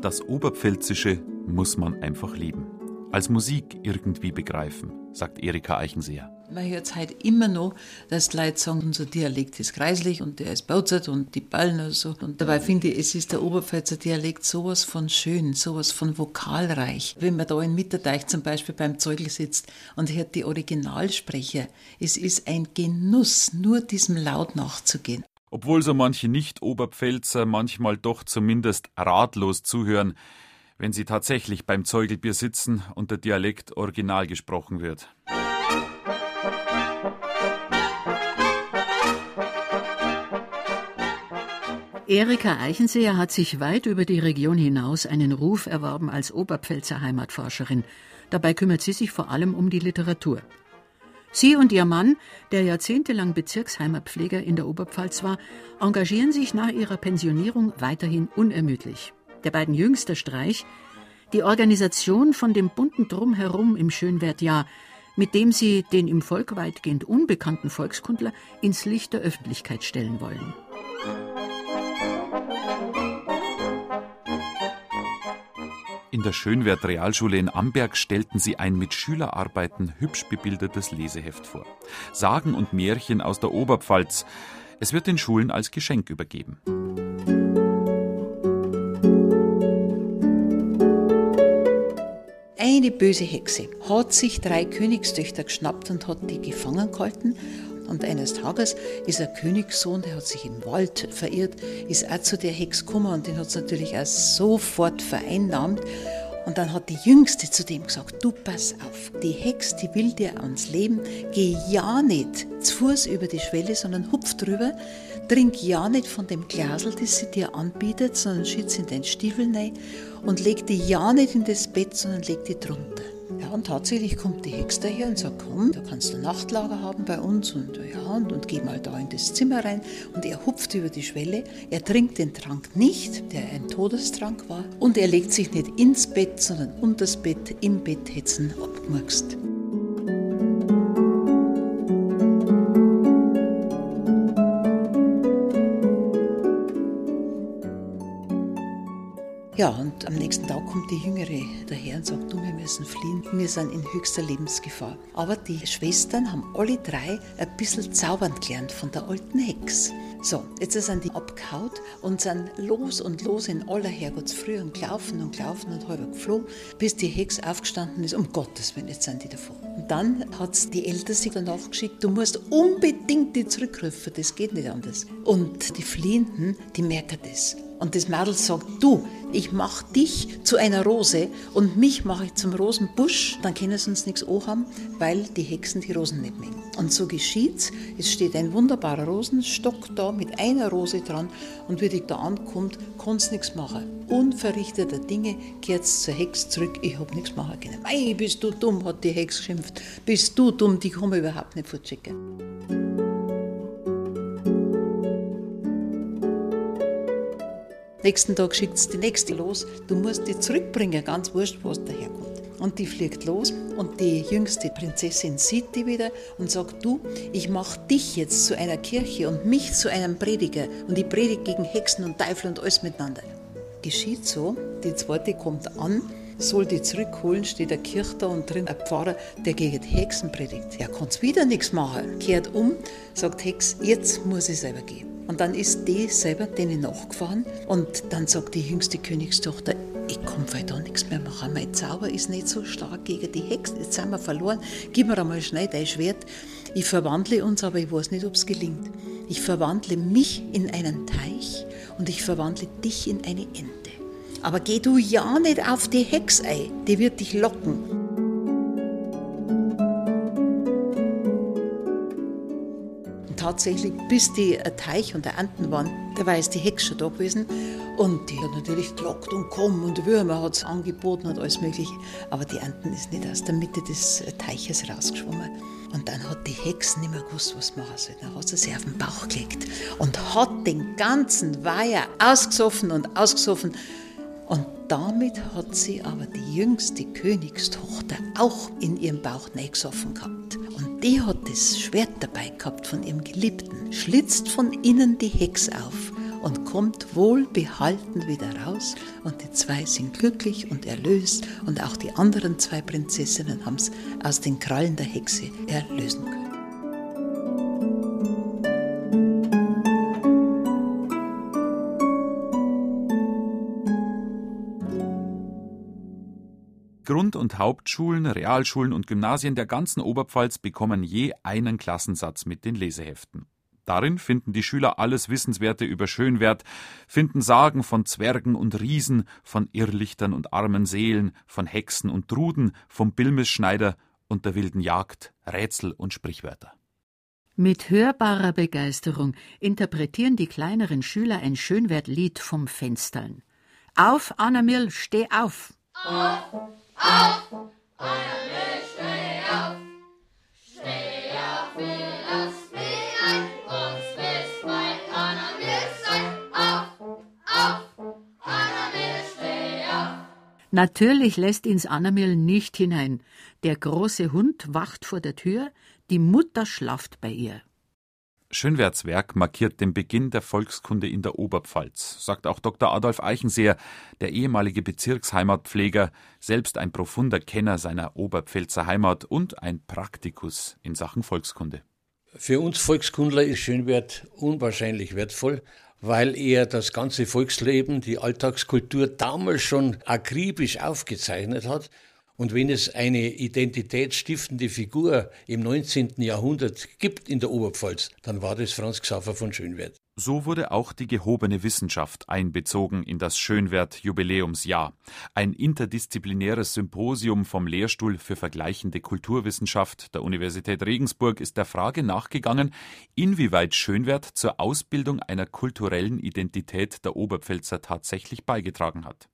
Das Oberpfälzische muss man einfach lieben. Als Musik irgendwie begreifen, sagt Erika Eichenseher. Man hört es heute immer noch, dass die Leute sagen, unser Dialekt ist kreislich und der ist bauzert und die Ballen und so. Und dabei finde ich, es ist der Oberpfälzer Dialekt sowas von schön, sowas von vokalreich. Wenn man da in Mitterteich zum Beispiel beim Zeugel sitzt und hört die Originalsprecher, es ist ein Genuss, nur diesem Laut nachzugehen. Obwohl so manche Nicht-Oberpfälzer manchmal doch zumindest ratlos zuhören, wenn sie tatsächlich beim Zeugelbier sitzen und der Dialekt original gesprochen wird. Erika Eichenseher hat sich weit über die Region hinaus einen Ruf erworben als Oberpfälzer Heimatforscherin. Dabei kümmert sie sich vor allem um die Literatur. Sie und ihr Mann, der jahrzehntelang Bezirksheimatpfleger in der Oberpfalz war, engagieren sich nach ihrer Pensionierung weiterhin unermüdlich. Der beiden jüngster Streich, die Organisation von dem bunten Drumherum im Schönwertjahr, mit dem sie den im Volk weitgehend unbekannten Volkskundler ins Licht der Öffentlichkeit stellen wollen. In der Schönwert Realschule in Amberg stellten sie ein mit Schülerarbeiten hübsch bebildertes Leseheft vor. Sagen und Märchen aus der Oberpfalz. Es wird den Schulen als Geschenk übergeben. Eine böse Hexe hat sich drei Königstöchter geschnappt und hat die gefangen gehalten. Und eines Tages ist ein Königssohn, der hat sich im Wald verirrt, ist auch zu der Hex gekommen und den hat es natürlich auch sofort vereinnahmt. Und dann hat die Jüngste zu dem gesagt, du pass auf, die Hex, die will dir ans Leben, geh ja nicht zu Fuß über die Schwelle, sondern hupf drüber, trink ja nicht von dem Glasel, das sie dir anbietet, sondern schütz in den Stiefel rein und leg die ja nicht in das Bett, sondern leg die drunter. Ja, und tatsächlich kommt die Hex daher und sagt, komm, da kannst du ein Nachtlager haben bei uns und ja, und, und geh mal da in das Zimmer rein. Und er hupft über die Schwelle, er trinkt den Trank nicht, der ein Todestrank war, und er legt sich nicht ins Bett, sondern unter das Bett, im Bett hetzen abgemurkst. Ja, und am nächsten Tag kommt die Jüngere daher und sagt, du, wir müssen fliehen, wir sind in höchster Lebensgefahr. Aber die Schwestern haben alle drei ein bisschen zaubern gelernt von der alten Hex. So, jetzt sind die abgehaut und sind los und los in aller Herrgottsfrüh und gelaufen und gelaufen und halber geflogen, bis die Hex aufgestanden ist, um Gottes Willen, jetzt sind die davon. Und dann hat die Älteste danach geschickt, du musst unbedingt die zurückrufen, das geht nicht anders. Und die Fliehenden, die merken das. Und das Mädel sagt, du, ich mach dich zu einer Rose und mich mache ich zum Rosenbusch, dann können sie uns nichts haben, weil die Hexen die Rosen nicht mögen. Und so geschieht's. Es steht ein wunderbarer Rosenstock da mit einer Rose dran und wie die da ankommt, kann's nichts machen. Unverrichteter Dinge kehrt's zur Hex zurück, ich hab nichts machen können. Mei, bist du dumm, hat die Hex geschimpft. Bist du dumm, die kann man überhaupt nicht vorschicken. Nächsten Tag schickt es die nächste los. Du musst die zurückbringen, ganz wurscht, was daherkommt. Und die fliegt los und die jüngste Prinzessin sieht die wieder und sagt, du, ich mach dich jetzt zu einer Kirche und mich zu einem Prediger und ich predige gegen Hexen und Teufel und alles miteinander. Geschieht so, die zweite kommt an, soll die zurückholen, steht der Kirche da und drin ein Pfarrer, der gegen Hexen predigt. Er kann wieder nichts machen. Kehrt um, sagt Hex, jetzt muss ich selber gehen. Und dann ist die selber denen nachgefahren und dann sagt die jüngste Königstochter, ich kann da nichts mehr machen. Mein Zauber ist nicht so stark gegen die Hexe. Jetzt sind wir verloren. Gib mir einmal schnell dein Schwert. Ich verwandle uns, aber ich weiß nicht, ob es gelingt. Ich verwandle mich in einen Teich und ich verwandle dich in eine Ente. Aber geh du ja nicht auf die Hex ein, die wird dich locken. Tatsächlich, bis die Teich und der Enten waren, da war jetzt die Hexe schon da gewesen. Und die hat natürlich gelockt und komm und Würmer hat es angeboten und alles Mögliche. Aber die Enten ist nicht aus der Mitte des Teiches rausgeschwommen. Und dann hat die Hexe nicht mehr gewusst, was machen soll. Dann hat sie sich auf den Bauch gelegt und hat den ganzen Weiher ausgesoffen und ausgesoffen. Und damit hat sie aber die jüngste Königstochter auch in ihrem Bauch gesoffen gehabt. Und die hat das Schwert dabei gehabt von ihrem Geliebten, schlitzt von innen die Hex auf und kommt wohlbehalten wieder raus. Und die zwei sind glücklich und erlöst. Und auch die anderen zwei Prinzessinnen haben es aus den Krallen der Hexe erlösen können. Grund- und Hauptschulen, Realschulen und Gymnasien der ganzen Oberpfalz bekommen je einen Klassensatz mit den Leseheften. Darin finden die Schüler alles Wissenswerte über Schönwert, finden Sagen von Zwergen und Riesen, von Irrlichtern und armen Seelen, von Hexen und Truden, vom Bilmesschneider und der wilden Jagd, Rätsel und Sprichwörter. Mit hörbarer Begeisterung interpretieren die kleineren Schüler ein Schönwertlied vom Fenstern. Auf, Anna Mill, steh auf! Auf, auf, Anna Mill, steh auf! Steh auf, wir lass mich ein, uns Anna Mill sein. Auf, auf, Anna Mill, steh auf! Natürlich lässt ihns Annamiel nicht hinein. Der große Hund wacht vor der Tür, die Mutter schlaft bei ihr. Schönwerts Werk markiert den Beginn der Volkskunde in der Oberpfalz, sagt auch Dr. Adolf Eichenseer, der ehemalige Bezirksheimatpfleger, selbst ein profunder Kenner seiner Oberpfälzer Heimat und ein Praktikus in Sachen Volkskunde. Für uns Volkskundler ist Schönwert unwahrscheinlich wertvoll, weil er das ganze Volksleben, die Alltagskultur damals schon akribisch aufgezeichnet hat und wenn es eine identitätsstiftende Figur im 19. Jahrhundert gibt in der Oberpfalz, dann war das Franz Xaver von Schönwert. So wurde auch die gehobene Wissenschaft einbezogen in das Schönwert-Jubiläumsjahr. Ein interdisziplinäres Symposium vom Lehrstuhl für vergleichende Kulturwissenschaft der Universität Regensburg ist der Frage nachgegangen, inwieweit Schönwert zur Ausbildung einer kulturellen Identität der Oberpfälzer tatsächlich beigetragen hat.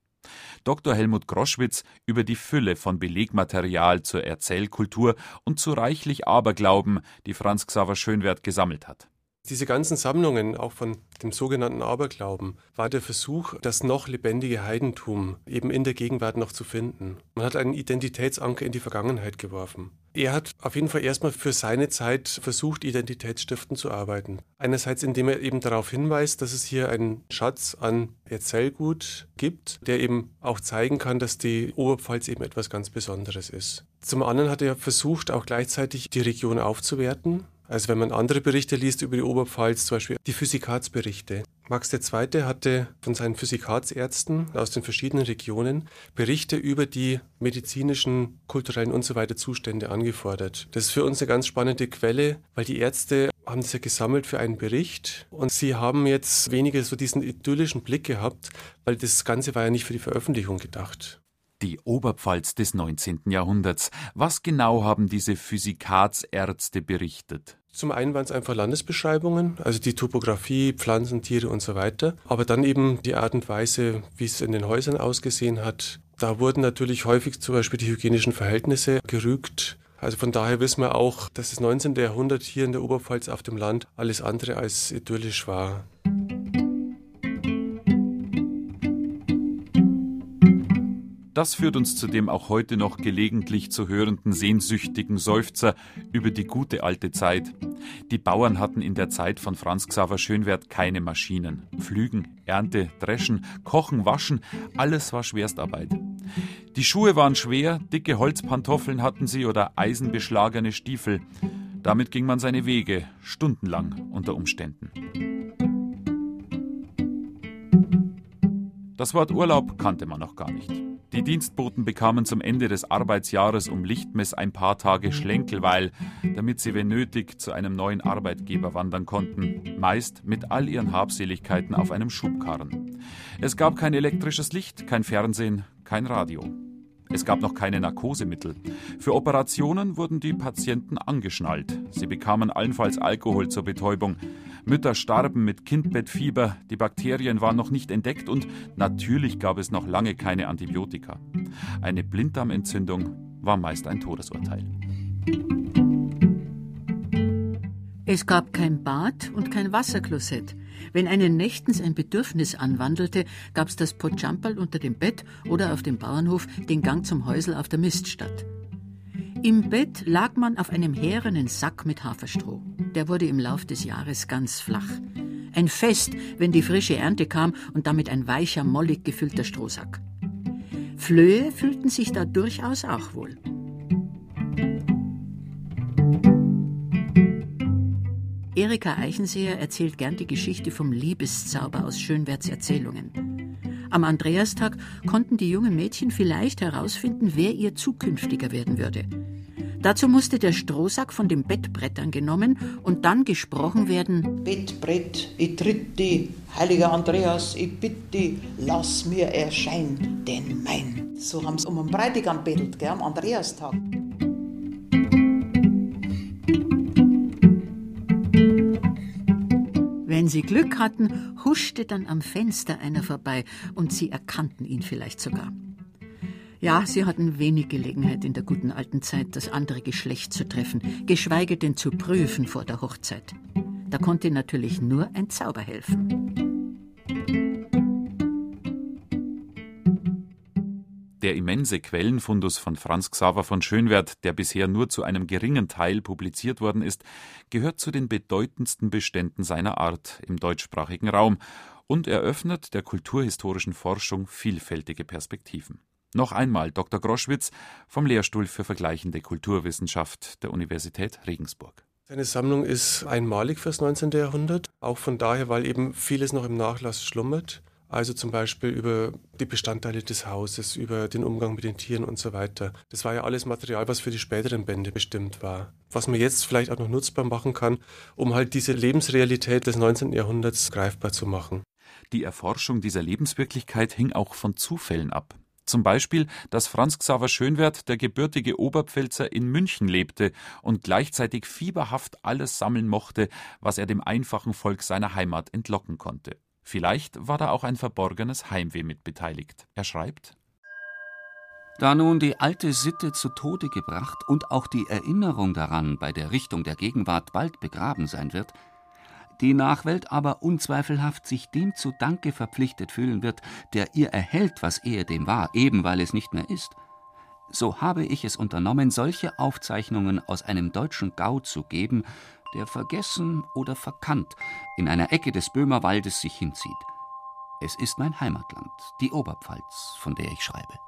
Dr. Helmut Groschwitz über die Fülle von Belegmaterial zur Erzählkultur und zu reichlich Aberglauben, die Franz Xaver Schönwert gesammelt hat. Diese ganzen Sammlungen, auch von dem sogenannten Aberglauben, war der Versuch, das noch lebendige Heidentum eben in der Gegenwart noch zu finden. Man hat einen Identitätsanker in die Vergangenheit geworfen. Er hat auf jeden Fall erstmal für seine Zeit versucht, identitätsstiftend zu arbeiten. Einerseits, indem er eben darauf hinweist, dass es hier einen Schatz an Erzählgut gibt, der eben auch zeigen kann, dass die Oberpfalz eben etwas ganz Besonderes ist. Zum anderen hat er versucht, auch gleichzeitig die Region aufzuwerten. Also wenn man andere Berichte liest über die Oberpfalz, zum Beispiel die Physikatsberichte. Max II. hatte von seinen Physikatsärzten aus den verschiedenen Regionen Berichte über die medizinischen, kulturellen und so weiter Zustände angefordert. Das ist für uns eine ganz spannende Quelle, weil die Ärzte haben das ja gesammelt für einen Bericht und sie haben jetzt weniger so diesen idyllischen Blick gehabt, weil das Ganze war ja nicht für die Veröffentlichung gedacht. Die Oberpfalz des 19. Jahrhunderts. Was genau haben diese Physikatsärzte berichtet? Zum einen waren es einfach Landesbeschreibungen, also die Topografie, Pflanzen, Tiere und so weiter. Aber dann eben die Art und Weise, wie es in den Häusern ausgesehen hat. Da wurden natürlich häufig zum Beispiel die hygienischen Verhältnisse gerügt. Also von daher wissen wir auch, dass das 19. Jahrhundert hier in der Oberpfalz auf dem Land alles andere als idyllisch war. Das führt uns zu dem auch heute noch gelegentlich zu hörenden sehnsüchtigen Seufzer über die gute alte Zeit. Die Bauern hatten in der Zeit von Franz Xaver Schönwert keine Maschinen. Pflügen, Ernte, Dreschen, Kochen, Waschen, alles war Schwerstarbeit. Die Schuhe waren schwer, dicke Holzpantoffeln hatten sie oder eisenbeschlagene Stiefel. Damit ging man seine Wege, stundenlang unter Umständen. Das Wort Urlaub kannte man noch gar nicht. Die Dienstboten bekamen zum Ende des Arbeitsjahres um Lichtmess ein paar Tage Schlenkelweil, damit sie, wenn nötig, zu einem neuen Arbeitgeber wandern konnten, meist mit all ihren Habseligkeiten auf einem Schubkarren. Es gab kein elektrisches Licht, kein Fernsehen, kein Radio. Es gab noch keine Narkosemittel. Für Operationen wurden die Patienten angeschnallt. Sie bekamen allenfalls Alkohol zur Betäubung. Mütter starben mit Kindbettfieber, die Bakterien waren noch nicht entdeckt und natürlich gab es noch lange keine Antibiotika. Eine Blinddarmentzündung war meist ein Todesurteil. Es gab kein Bad und kein Wasserklosett. Wenn einen nächtens ein Bedürfnis anwandelte, gab's das Potschamperl unter dem Bett oder auf dem Bauernhof den Gang zum Häusel auf der Miststadt. Im Bett lag man auf einem härenen Sack mit Haferstroh. Der wurde im Lauf des Jahres ganz flach. Ein Fest, wenn die frische Ernte kam und damit ein weicher, mollig gefüllter Strohsack. Flöhe fühlten sich da durchaus auch wohl. Erika Eichenseher erzählt gern die Geschichte vom Liebeszauber aus Schönwerts Erzählungen. Am Andreastag konnten die jungen Mädchen vielleicht herausfinden, wer ihr zukünftiger werden würde. Dazu musste der Strohsack von den Bettbrettern genommen und dann gesprochen werden: Bettbrett, ich tritt die, heiliger Andreas, ich bitte, lass mir erscheinen, denn mein. So haben sie um einen Bräutigam bettelt, gell, am Andreastag. Wenn sie Glück hatten, huschte dann am Fenster einer vorbei und sie erkannten ihn vielleicht sogar. Ja, sie hatten wenig Gelegenheit in der guten alten Zeit, das andere Geschlecht zu treffen, geschweige denn zu prüfen vor der Hochzeit. Da konnte natürlich nur ein Zauber helfen. Der immense Quellenfundus von Franz Xaver von Schönwerth, der bisher nur zu einem geringen Teil publiziert worden ist, gehört zu den bedeutendsten Beständen seiner Art im deutschsprachigen Raum und eröffnet der kulturhistorischen Forschung vielfältige Perspektiven. Noch einmal Dr. Groschwitz vom Lehrstuhl für vergleichende Kulturwissenschaft der Universität Regensburg. Seine Sammlung ist einmalig fürs 19. Jahrhundert, auch von daher, weil eben vieles noch im Nachlass schlummert. Also zum Beispiel über die Bestandteile des Hauses, über den Umgang mit den Tieren und so weiter. Das war ja alles Material, was für die späteren Bände bestimmt war. Was man jetzt vielleicht auch noch nutzbar machen kann, um halt diese Lebensrealität des 19. Jahrhunderts greifbar zu machen. Die Erforschung dieser Lebenswirklichkeit hing auch von Zufällen ab. Zum Beispiel, dass Franz Xaver Schönwerth, der gebürtige Oberpfälzer, in München lebte und gleichzeitig fieberhaft alles sammeln mochte, was er dem einfachen Volk seiner Heimat entlocken konnte. Vielleicht war da auch ein verborgenes Heimweh mit beteiligt. Er schreibt: Da nun die alte Sitte zu Tode gebracht und auch die Erinnerung daran bei der Richtung der Gegenwart bald begraben sein wird, die Nachwelt aber unzweifelhaft sich dem zu Danke verpflichtet fühlen wird, der ihr erhält, was ehedem war, eben weil es nicht mehr ist, so habe ich es unternommen, solche Aufzeichnungen aus einem deutschen Gau zu geben, der vergessen oder verkannt in einer Ecke des Böhmerwaldes sich hinzieht. Es ist mein Heimatland, die Oberpfalz, von der ich schreibe.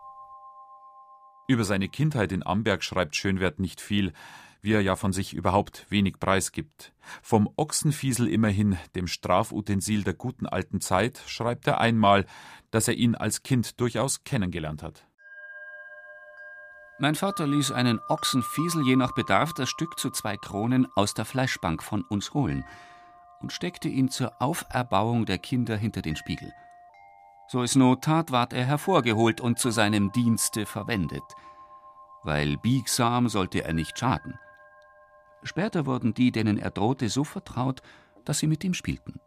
Über seine Kindheit in Amberg schreibt Schönwerth nicht viel, wie er ja von sich überhaupt wenig preisgibt. Vom Ochsenfiesel immerhin, dem Strafutensil der guten alten Zeit, schreibt er einmal, dass er ihn als Kind durchaus kennengelernt hat. Mein Vater ließ einen Ochsenfiesel je nach Bedarf das Stück zu zwei Kronen aus der Fleischbank von uns holen und steckte ihn zur Auferbauung der Kinder hinter den Spiegel. So es Not tat, ward er hervorgeholt und zu seinem Dienste verwendet. Weil biegsam sollte er nicht schaden. Später wurden die, denen er drohte, so vertraut, dass sie mit ihm spielten.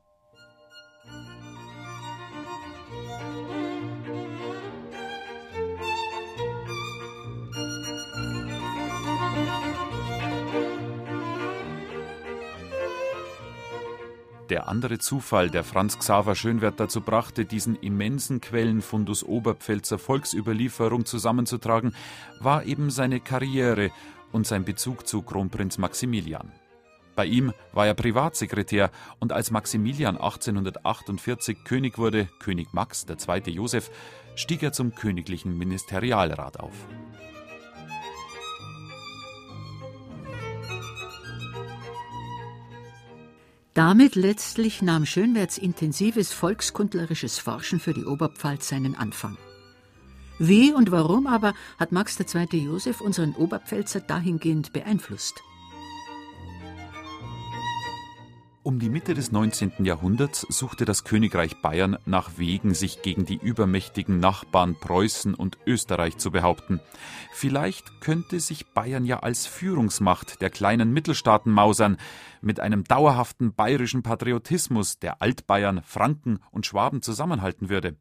Der andere Zufall, der Franz Xaver Schönwerth dazu brachte, diesen immensen Quellenfundus Oberpfälzer Volksüberlieferung zusammenzutragen, war eben seine Karriere und sein Bezug zu Kronprinz Maximilian. Bei ihm war er Privatsekretär und als Maximilian 1848 König wurde, König Max II. Joseph, stieg er zum königlichen Ministerialrat auf. Damit letztlich nahm Schönwerts intensives volkskundlerisches Forschen für die Oberpfalz seinen Anfang. Wie und warum aber hat Max II. Joseph unseren Oberpfälzer dahingehend beeinflusst? Um die Mitte des 19. Jahrhunderts suchte das Königreich Bayern nach Wegen, sich gegen die übermächtigen Nachbarn Preußen und Österreich zu behaupten. Vielleicht könnte sich Bayern ja als Führungsmacht der kleinen Mittelstaaten mausern, mit einem dauerhaften bayerischen Patriotismus, der Altbayern, Franken und Schwaben zusammenhalten würde.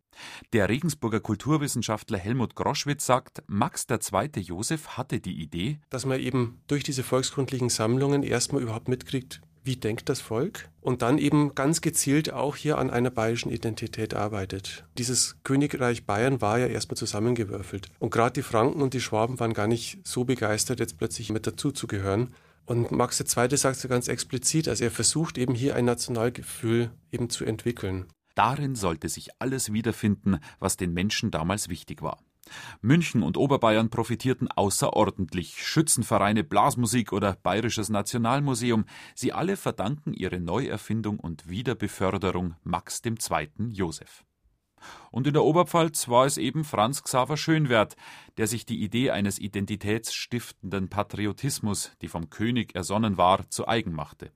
Der Regensburger Kulturwissenschaftler Helmut Groschwitz sagt, Max II. Joseph hatte die Idee, dass man eben durch diese volkskundlichen Sammlungen erstmal überhaupt mitkriegt, wie denkt das Volk und dann eben ganz gezielt auch hier an einer bayerischen Identität arbeitet. Dieses Königreich Bayern war ja erstmal zusammengewürfelt und gerade die Franken und die Schwaben waren gar nicht so begeistert, jetzt plötzlich mit dazu zu gehören. Und Max II. sagt so ganz explizit, also er versucht eben hier ein Nationalgefühl eben zu entwickeln. Darin sollte sich alles wiederfinden, was den Menschen damals wichtig war. München und Oberbayern profitierten außerordentlich. Schützenvereine, Blasmusik oder Bayerisches Nationalmuseum, sie alle verdanken ihre Neuerfindung und Wiederbeförderung Max II. Joseph. Und in der Oberpfalz war es eben Franz Xaver Schönwerth, der sich die Idee eines identitätsstiftenden Patriotismus, die vom König ersonnen war, zu eigen machte.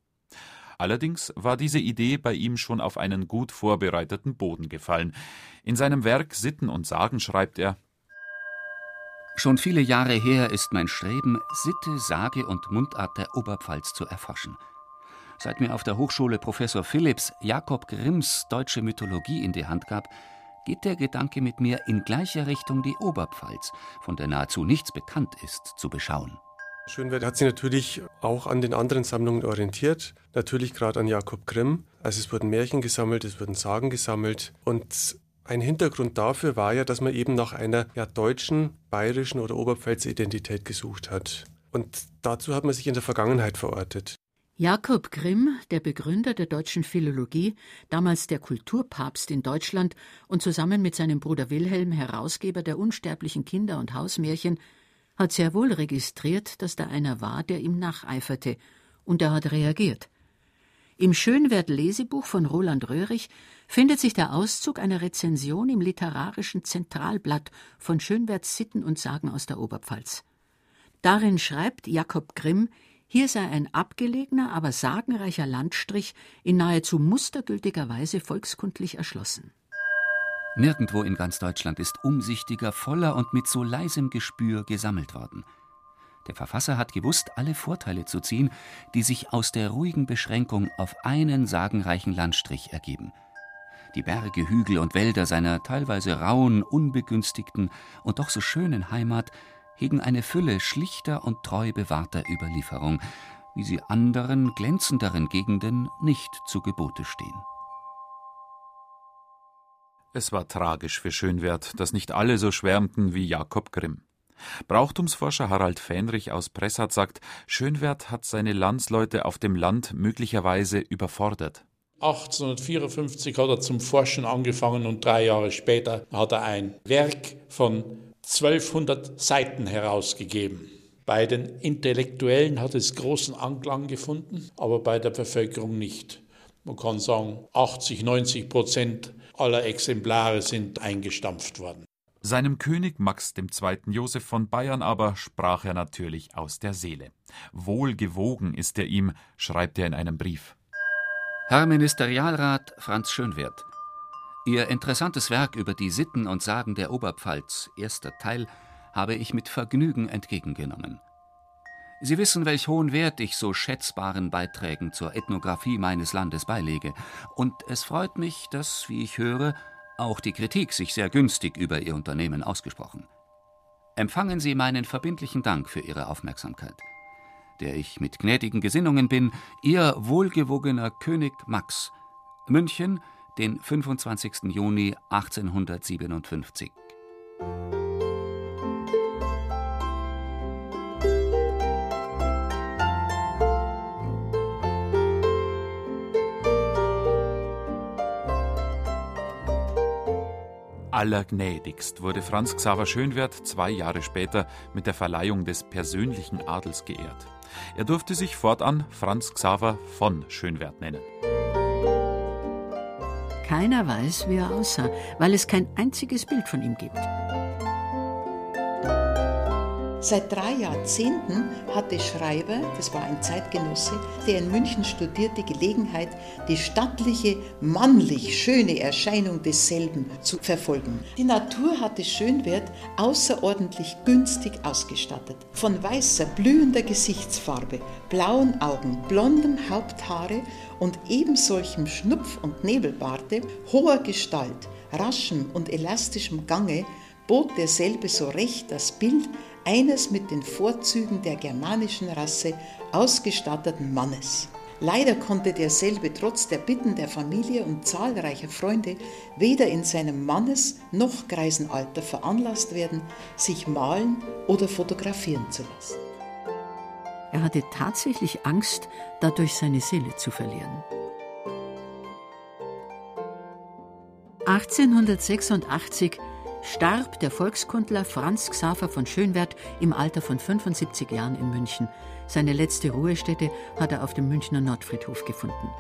Allerdings war diese Idee bei ihm schon auf einen gut vorbereiteten Boden gefallen. In seinem Werk Sitten und Sagen schreibt er Schon viele Jahre her ist mein Streben, Sitte, Sage und Mundart der Oberpfalz zu erforschen. Seit mir auf der Hochschule Professor Philipps Jakob Grimms deutsche Mythologie in die Hand gab, geht der Gedanke mit mir in gleicher Richtung die Oberpfalz, von der nahezu nichts bekannt ist, zu beschauen. Schönwert hat sich natürlich auch an den anderen Sammlungen orientiert, natürlich gerade an Jakob Grimm. Also es wurden Märchen gesammelt, es wurden Sagen gesammelt und ein Hintergrund dafür war ja, dass man eben nach einer ja, deutschen, bayerischen oder Oberpfälzer Identität gesucht hat. Und dazu hat man sich in der Vergangenheit verortet. Jakob Grimm, der Begründer der deutschen Philologie, damals der Kulturpapst in Deutschland und zusammen mit seinem Bruder Wilhelm Herausgeber der unsterblichen Kinder- und Hausmärchen, hat sehr wohl registriert, dass da einer war, der ihm nacheiferte, und er hat reagiert. Im Schönwert-Lesebuch von Roland Röhrig findet sich der Auszug einer Rezension im literarischen Zentralblatt von Schönwerts Sitten und Sagen aus der Oberpfalz. Darin schreibt Jakob Grimm, hier sei ein abgelegener, aber sagenreicher Landstrich in nahezu mustergültiger Weise volkskundlich erschlossen. Nirgendwo in ganz Deutschland ist umsichtiger, voller und mit so leisem Gespür gesammelt worden. Der Verfasser hat gewusst, alle Vorteile zu ziehen, die sich aus der ruhigen Beschränkung auf einen sagenreichen Landstrich ergeben. Die Berge, Hügel und Wälder seiner teilweise rauen, unbegünstigten und doch so schönen Heimat hegen eine Fülle schlichter und treu bewahrter Überlieferung, wie sie anderen, glänzenderen Gegenden nicht zu Gebote stehen. Es war tragisch für Schönwert, dass nicht alle so schwärmten wie Jakob Grimm. Brauchtumsforscher Harald Fähnrich aus Pressat sagt, Schönwert hat seine Landsleute auf dem Land möglicherweise überfordert. 1854 hat er zum Forschen angefangen und drei Jahre später hat er ein Werk von 1200 Seiten herausgegeben. Bei den Intellektuellen hat es großen Anklang gefunden, aber bei der Bevölkerung nicht. Man kann sagen, 80, 90 Prozent aller Exemplare sind eingestampft worden. Seinem König Max II. Joseph von Bayern aber sprach er natürlich aus der Seele. Wohlgewogen ist er ihm, schreibt er in einem Brief. Herr Ministerialrat Franz Schönwert, Ihr interessantes Werk über die Sitten und Sagen der Oberpfalz, erster Teil, habe ich mit Vergnügen entgegengenommen. Sie wissen, welch hohen Wert ich so schätzbaren Beiträgen zur Ethnographie meines Landes beilege, und es freut mich, dass, wie ich höre, auch die Kritik sich sehr günstig über Ihr Unternehmen ausgesprochen. Empfangen Sie meinen verbindlichen Dank für Ihre Aufmerksamkeit. Der ich mit gnädigen Gesinnungen bin, Ihr wohlgewogener König Max, München, den 25. Juni 1857. Allergnädigst wurde Franz Xaver Schönwert zwei Jahre später mit der Verleihung des persönlichen Adels geehrt. Er durfte sich fortan Franz Xaver von Schönwert nennen. Keiner weiß, wie er aussah, weil es kein einziges Bild von ihm gibt. Seit drei Jahrzehnten hatte Schreiber, das war ein Zeitgenosse, der in München studierte, Gelegenheit, die stattliche, mannlich schöne Erscheinung desselben zu verfolgen. Die Natur hatte Schönwert außerordentlich günstig ausgestattet. Von weißer, blühender Gesichtsfarbe, blauen Augen, blondem Haupthaare und ebensolchem Schnupf- und Nebelbarte, hoher Gestalt, raschem und elastischem Gange bot derselbe so recht das Bild eines mit den Vorzügen der germanischen Rasse ausgestatteten Mannes. Leider konnte derselbe trotz der Bitten der Familie und zahlreicher Freunde weder in seinem Mannes- noch Greisenalter veranlasst werden, sich malen oder fotografieren zu lassen. Er hatte tatsächlich Angst, dadurch seine Seele zu verlieren. 1886 starb der Volkskundler Franz Xaver von Schönwert im Alter von 75 Jahren in München. Seine letzte Ruhestätte hat er auf dem Münchner Nordfriedhof gefunden.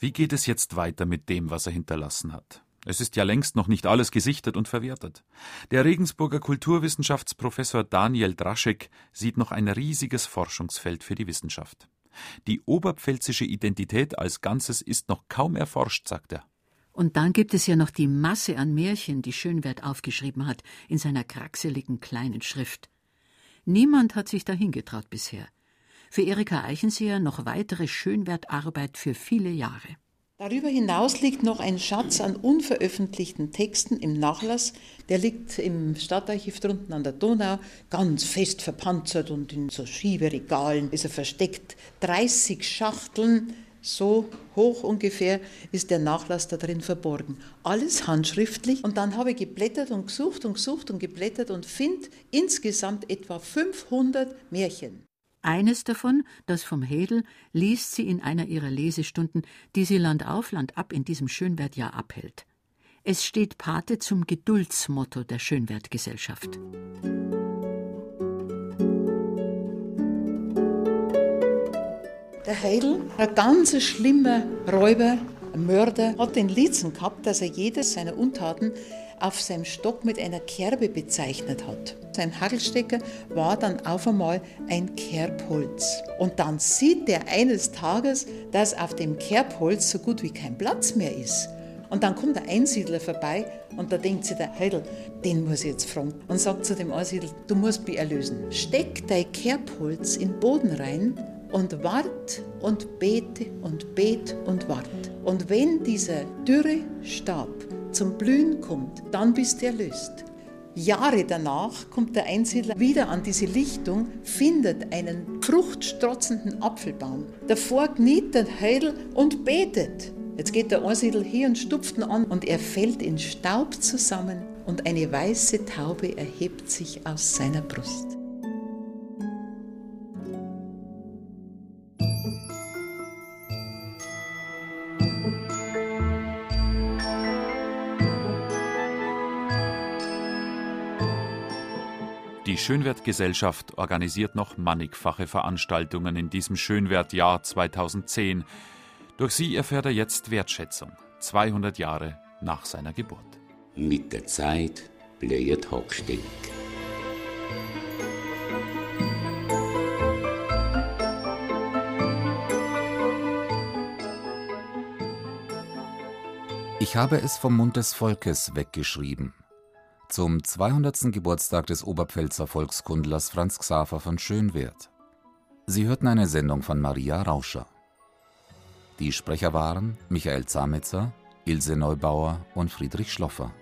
Wie geht es jetzt weiter mit dem, was er hinterlassen hat? Es ist ja längst noch nicht alles gesichtet und verwertet. Der Regensburger Kulturwissenschaftsprofessor Daniel Draschek sieht noch ein riesiges Forschungsfeld für die Wissenschaft. Die oberpfälzische Identität als Ganzes ist noch kaum erforscht, sagt er. Und dann gibt es ja noch die Masse an Märchen, die Schönwert aufgeschrieben hat, in seiner kraxeligen kleinen Schrift. Niemand hat sich dahin getraut bisher. Für Erika Eichenseher noch weitere Schönwertarbeit für viele Jahre. Darüber hinaus liegt noch ein Schatz an unveröffentlichten Texten im Nachlass. Der liegt im Stadtarchiv drunten an der Donau, ganz fest verpanzert und in so Schieberegalen ist er versteckt. 30 Schachteln, so hoch ungefähr, ist der Nachlass da drin verborgen. Alles handschriftlich. Und dann habe ich geblättert und gesucht und gesucht und geblättert und finde insgesamt etwa 500 Märchen. Eines davon, das vom Hedel, liest sie in einer ihrer Lesestunden, die sie Land auf Land ab in diesem Schönwertjahr abhält. Es steht Pate zum Geduldsmotto der Schönwertgesellschaft. Der Heidel, ein ganz schlimmer Räuber, Mörder, hat den Litzen gehabt, dass er jedes seiner Untaten auf seinem Stock mit einer Kerbe bezeichnet hat. Sein Hagelstecker war dann auf einmal ein Kerbholz. Und dann sieht er eines Tages, dass auf dem Kerbholz so gut wie kein Platz mehr ist. Und dann kommt der Einsiedler vorbei und da denkt sich der Heidel, den muss ich jetzt fragen. Und sagt zu dem Einsiedler, du musst mich erlösen. Steck dein Kerbholz in den Boden rein und wart und bete und bet und wart. Und wenn dieser dürre Stab zum Blühen kommt, dann bist du erlöst. Jahre danach kommt der Einsiedler wieder an diese Lichtung, findet einen fruchtstrotzenden Apfelbaum. Davor kniet der Heidel und betet. Jetzt geht der Einsiedler hier und stupft ihn an und er fällt in Staub zusammen und eine weiße Taube erhebt sich aus seiner Brust. Schönwertgesellschaft organisiert noch mannigfache Veranstaltungen in diesem Schönwertjahr 2010. Durch sie erfährt er jetzt Wertschätzung, 200 Jahre nach seiner Geburt. Mit der Zeit bleiert Hochsteck. Ich habe es vom Mund des Volkes weggeschrieben. Zum 200. Geburtstag des Oberpfälzer Volkskundlers Franz Xaver von Schönwerth. Sie hörten eine Sendung von Maria Rauscher. Die Sprecher waren Michael Zametzer, Ilse Neubauer und Friedrich Schloffer.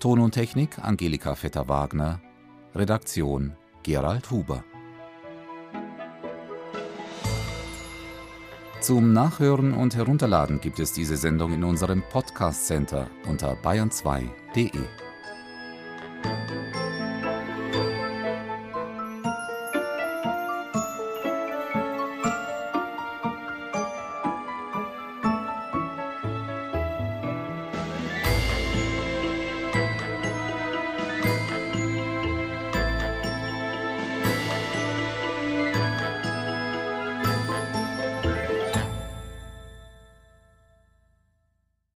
Ton und Technik Angelika Vetter-Wagner, Redaktion Gerald Huber. Zum Nachhören und Herunterladen gibt es diese Sendung in unserem Podcast Center unter bayern2.de.